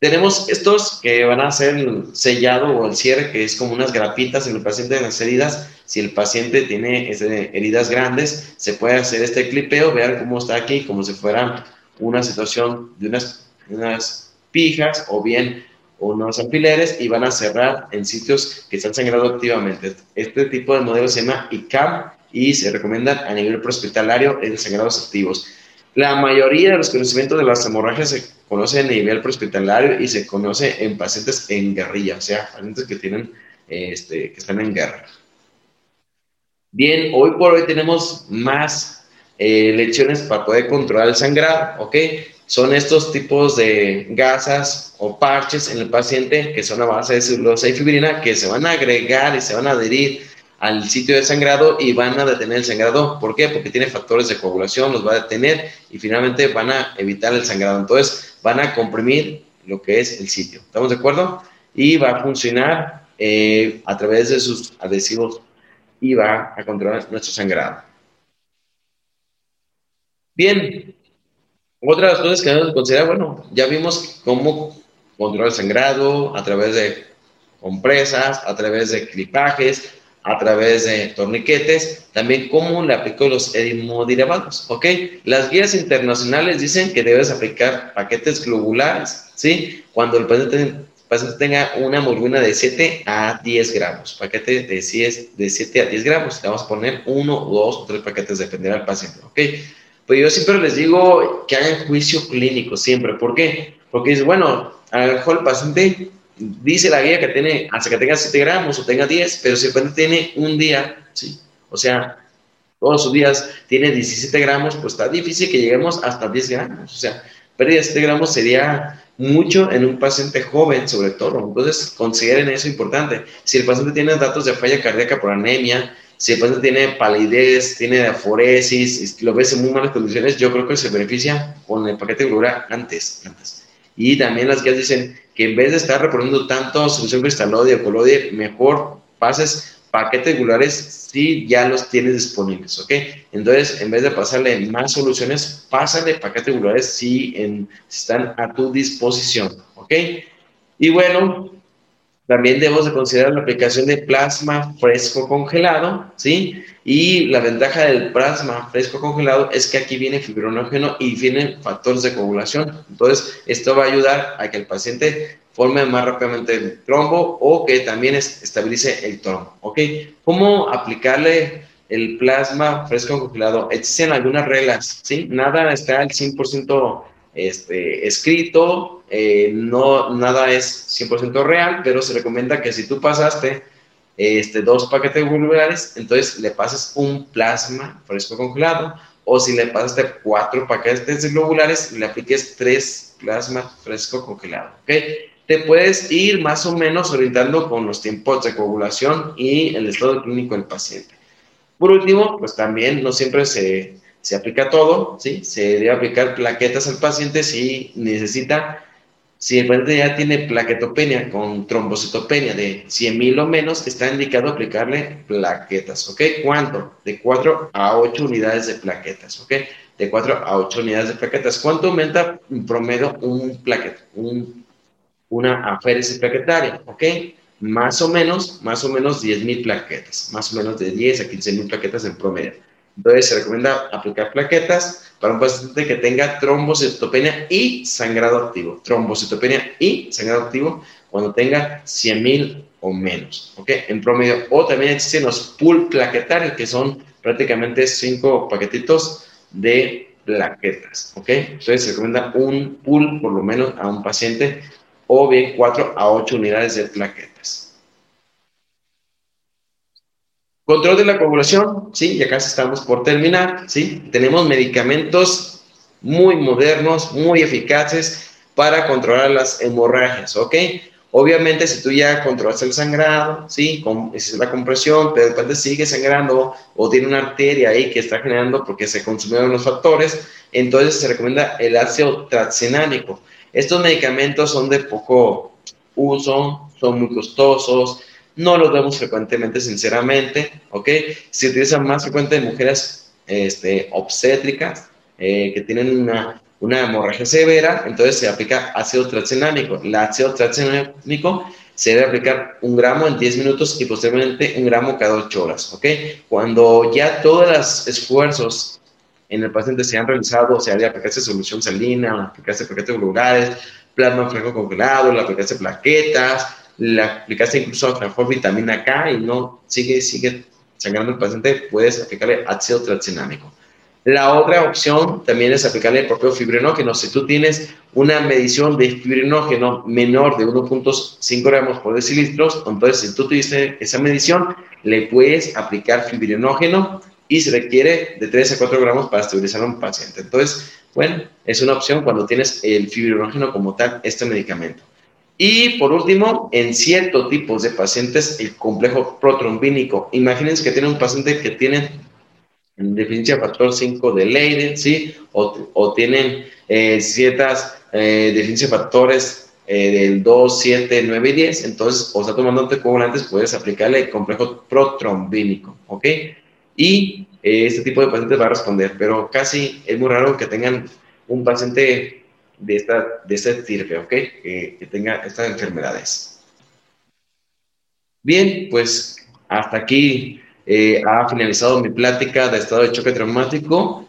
Tenemos estos que van a ser el sellado o el cierre, que es como unas grapitas en el paciente de las heridas. Si el paciente tiene heridas grandes, se puede hacer este clipeo, vean cómo está aquí, como si fuera una situación de unas, unas pijas o bien unos alfileres y van a cerrar en sitios que están sangrando activamente. Este tipo de modelo se llama ICAM y se recomienda a nivel prehospitalario en sangrados activos. La mayoría de los conocimientos de las hemorragias se conoce a nivel prehospitalario y se conoce en pacientes en guerrilla, o sea, pacientes que tienen, este, que están en guerra. Bien, hoy por hoy tenemos más eh, lecciones para poder controlar el sangrado, ¿ok? Son estos tipos de gasas o parches en el paciente que son a base de celulosa y fibrina que se van a agregar y se van a adherir al sitio de sangrado y van a detener el sangrado. ¿Por qué? Porque tiene factores de coagulación, los va a detener y finalmente van a evitar el sangrado. Entonces van a comprimir lo que es el sitio. ¿Estamos de acuerdo? Y va a funcionar eh, a través de sus adhesivos y va a controlar nuestro sangrado. Bien, otra de las cosas que debemos considerar, bueno, ya vimos cómo controlar el sangrado a través de compresas, a través de clipajes, a través de torniquetes, también cómo le aplico los hemoderivados, ¿ok? Las guías internacionales dicen que debes aplicar paquetes globulares, ¿sí? Cuando el paciente, tenga una hemoglobina de 7 a 10 gramos, paquete de, 10, de 7 a 10 gramos, le vamos a poner uno, dos o tres paquetes, dependerá del paciente, ¿ok? Pues yo siempre les digo que hagan juicio clínico, siempre, ¿por qué? Porque es bueno, a lo mejor el paciente dice la guía que tiene hasta que tenga 7 gramos o tenga 10, pero si el paciente tiene un día, ¿sí? O sea, todos sus días tiene 17 gramos, pues está difícil que lleguemos hasta 10 gramos. O sea, pérdida de 7 gramos sería mucho en un paciente joven, sobre todo. Entonces, consideren eso importante. Si el paciente tiene datos de falla cardíaca por anemia, si el paciente tiene palidez, tiene aforesis, lo ves en muy malas condiciones, yo creo que se beneficia con el paquete de antes, antes. Y también las guías dicen que en vez de estar reponiendo tanto solución cristalóide o colóide, mejor pases paquetes regulares si ya los tienes disponibles, ¿ok? Entonces, en vez de pasarle más soluciones, pásale paquetes regulares si, están a tu disposición, ¿ok? Y bueno, también debemos de considerar la aplicación de plasma fresco congelado, ¿sí? Y la ventaja del plasma fresco congelado es que aquí viene fibrinógeno y vienen factores de coagulación. Entonces, esto va a ayudar a que el paciente forme más rápidamente el trombo o que también estabilice el trombo, ¿ok? ¿Cómo aplicarle el plasma fresco congelado? Existen algunas reglas, ¿sí? Nada está al 100% este, escrito, eh, no, nada es 100% real, pero se recomienda que si tú pasaste este, dos paquetes globulares, entonces le pases un plasma fresco congelado, o si le pasaste cuatro paquetes globulares, le apliques tres plasma fresco congelado. Te puedes ir más o menos orientando con los tiempos de coagulación y el estado clínico del paciente. Por último, pues también no siempre se se aplica todo, ¿sí? Se debe aplicar plaquetas al paciente si necesita, si el paciente ya tiene plaquetopenia con trombocitopenia de 100.000 o menos, está indicado aplicarle plaquetas, ¿ok? ¿Cuánto? De 4 a 8 unidades de plaquetas, ¿ok? De 4 a 8 unidades de plaquetas. ¿Cuánto aumenta en promedio un plaqueta, un, una aféresis plaquetaria, ¿ok? Más o menos, más o menos 10.000 plaquetas, más o menos de 10 a 15.000 plaquetas en promedio. Entonces se recomienda aplicar plaquetas para un paciente que tenga trombocitopenia y sangrado activo. Trombocitopenia y sangrado activo cuando tenga 100.000 o menos, ¿ok? En promedio. O también existen los pool plaquetarios, que son prácticamente 5 paquetitos de plaquetas, ¿ok? Entonces se recomienda un pool por lo menos a un paciente o bien 4 a 8 unidades de plaquetas. Control de la coagulación, sí, y acá estamos por terminar, sí. Tenemos medicamentos muy modernos, muy eficaces para controlar las hemorragias, ¿ok? Obviamente, si tú ya controlas el sangrado, sí, con, es la compresión, pero después sigue sangrando o tiene una arteria ahí que está generando porque se consumieron los factores, entonces se recomienda el ácido transenálico. Estos medicamentos son de poco uso, son muy costosos, no los vemos frecuentemente, sinceramente, ¿ok? Se utilizan más frecuente en mujeres este, obstétricas eh, que tienen una, una hemorragia severa, entonces se aplica ácido tranexaminónico. El ácido se debe aplicar un gramo en 10 minutos y posteriormente un gramo cada 8 horas, ¿ok? Cuando ya todos los esfuerzos en el paciente se han realizado, o sea, de aplicarse solución salina, aplicarse paquetes globulares, plasma franco congelado, la aplicarse plaquetas, la aplicarse incluso a mejor vitamina K y no sigue, sigue sangrando el paciente, puedes aplicarle ácido. La otra opción también es aplicarle el propio fibrinógeno. Si tú tienes una medición de fibrinógeno menor de 1.5 gramos por decilitros, entonces si tú tuviste esa medición, le puedes aplicar fibrinógeno y se requiere de 3 a 4 gramos para estabilizar a un paciente. Entonces, bueno, es una opción cuando tienes el fibrinógeno como tal, este medicamento. Y por último, en ciertos tipos de pacientes, el complejo protrombínico. Imagínense que tiene un paciente que tiene deficiencia factor 5 de Leiden, ¿sí? O, tienen eh, ciertas eh, deficiencias factores eh, del 2, 7, 9 y 10, entonces, o está tomando anticoagulantes, puedes aplicarle el complejo protrombínico. Y este tipo de pacientes va a responder, pero casi es muy raro que tengan un paciente de esta, de este tipo, ¿ok? que tenga estas enfermedades. Bien, pues hasta aquí eh, ha finalizado mi plática de estado de choque traumático.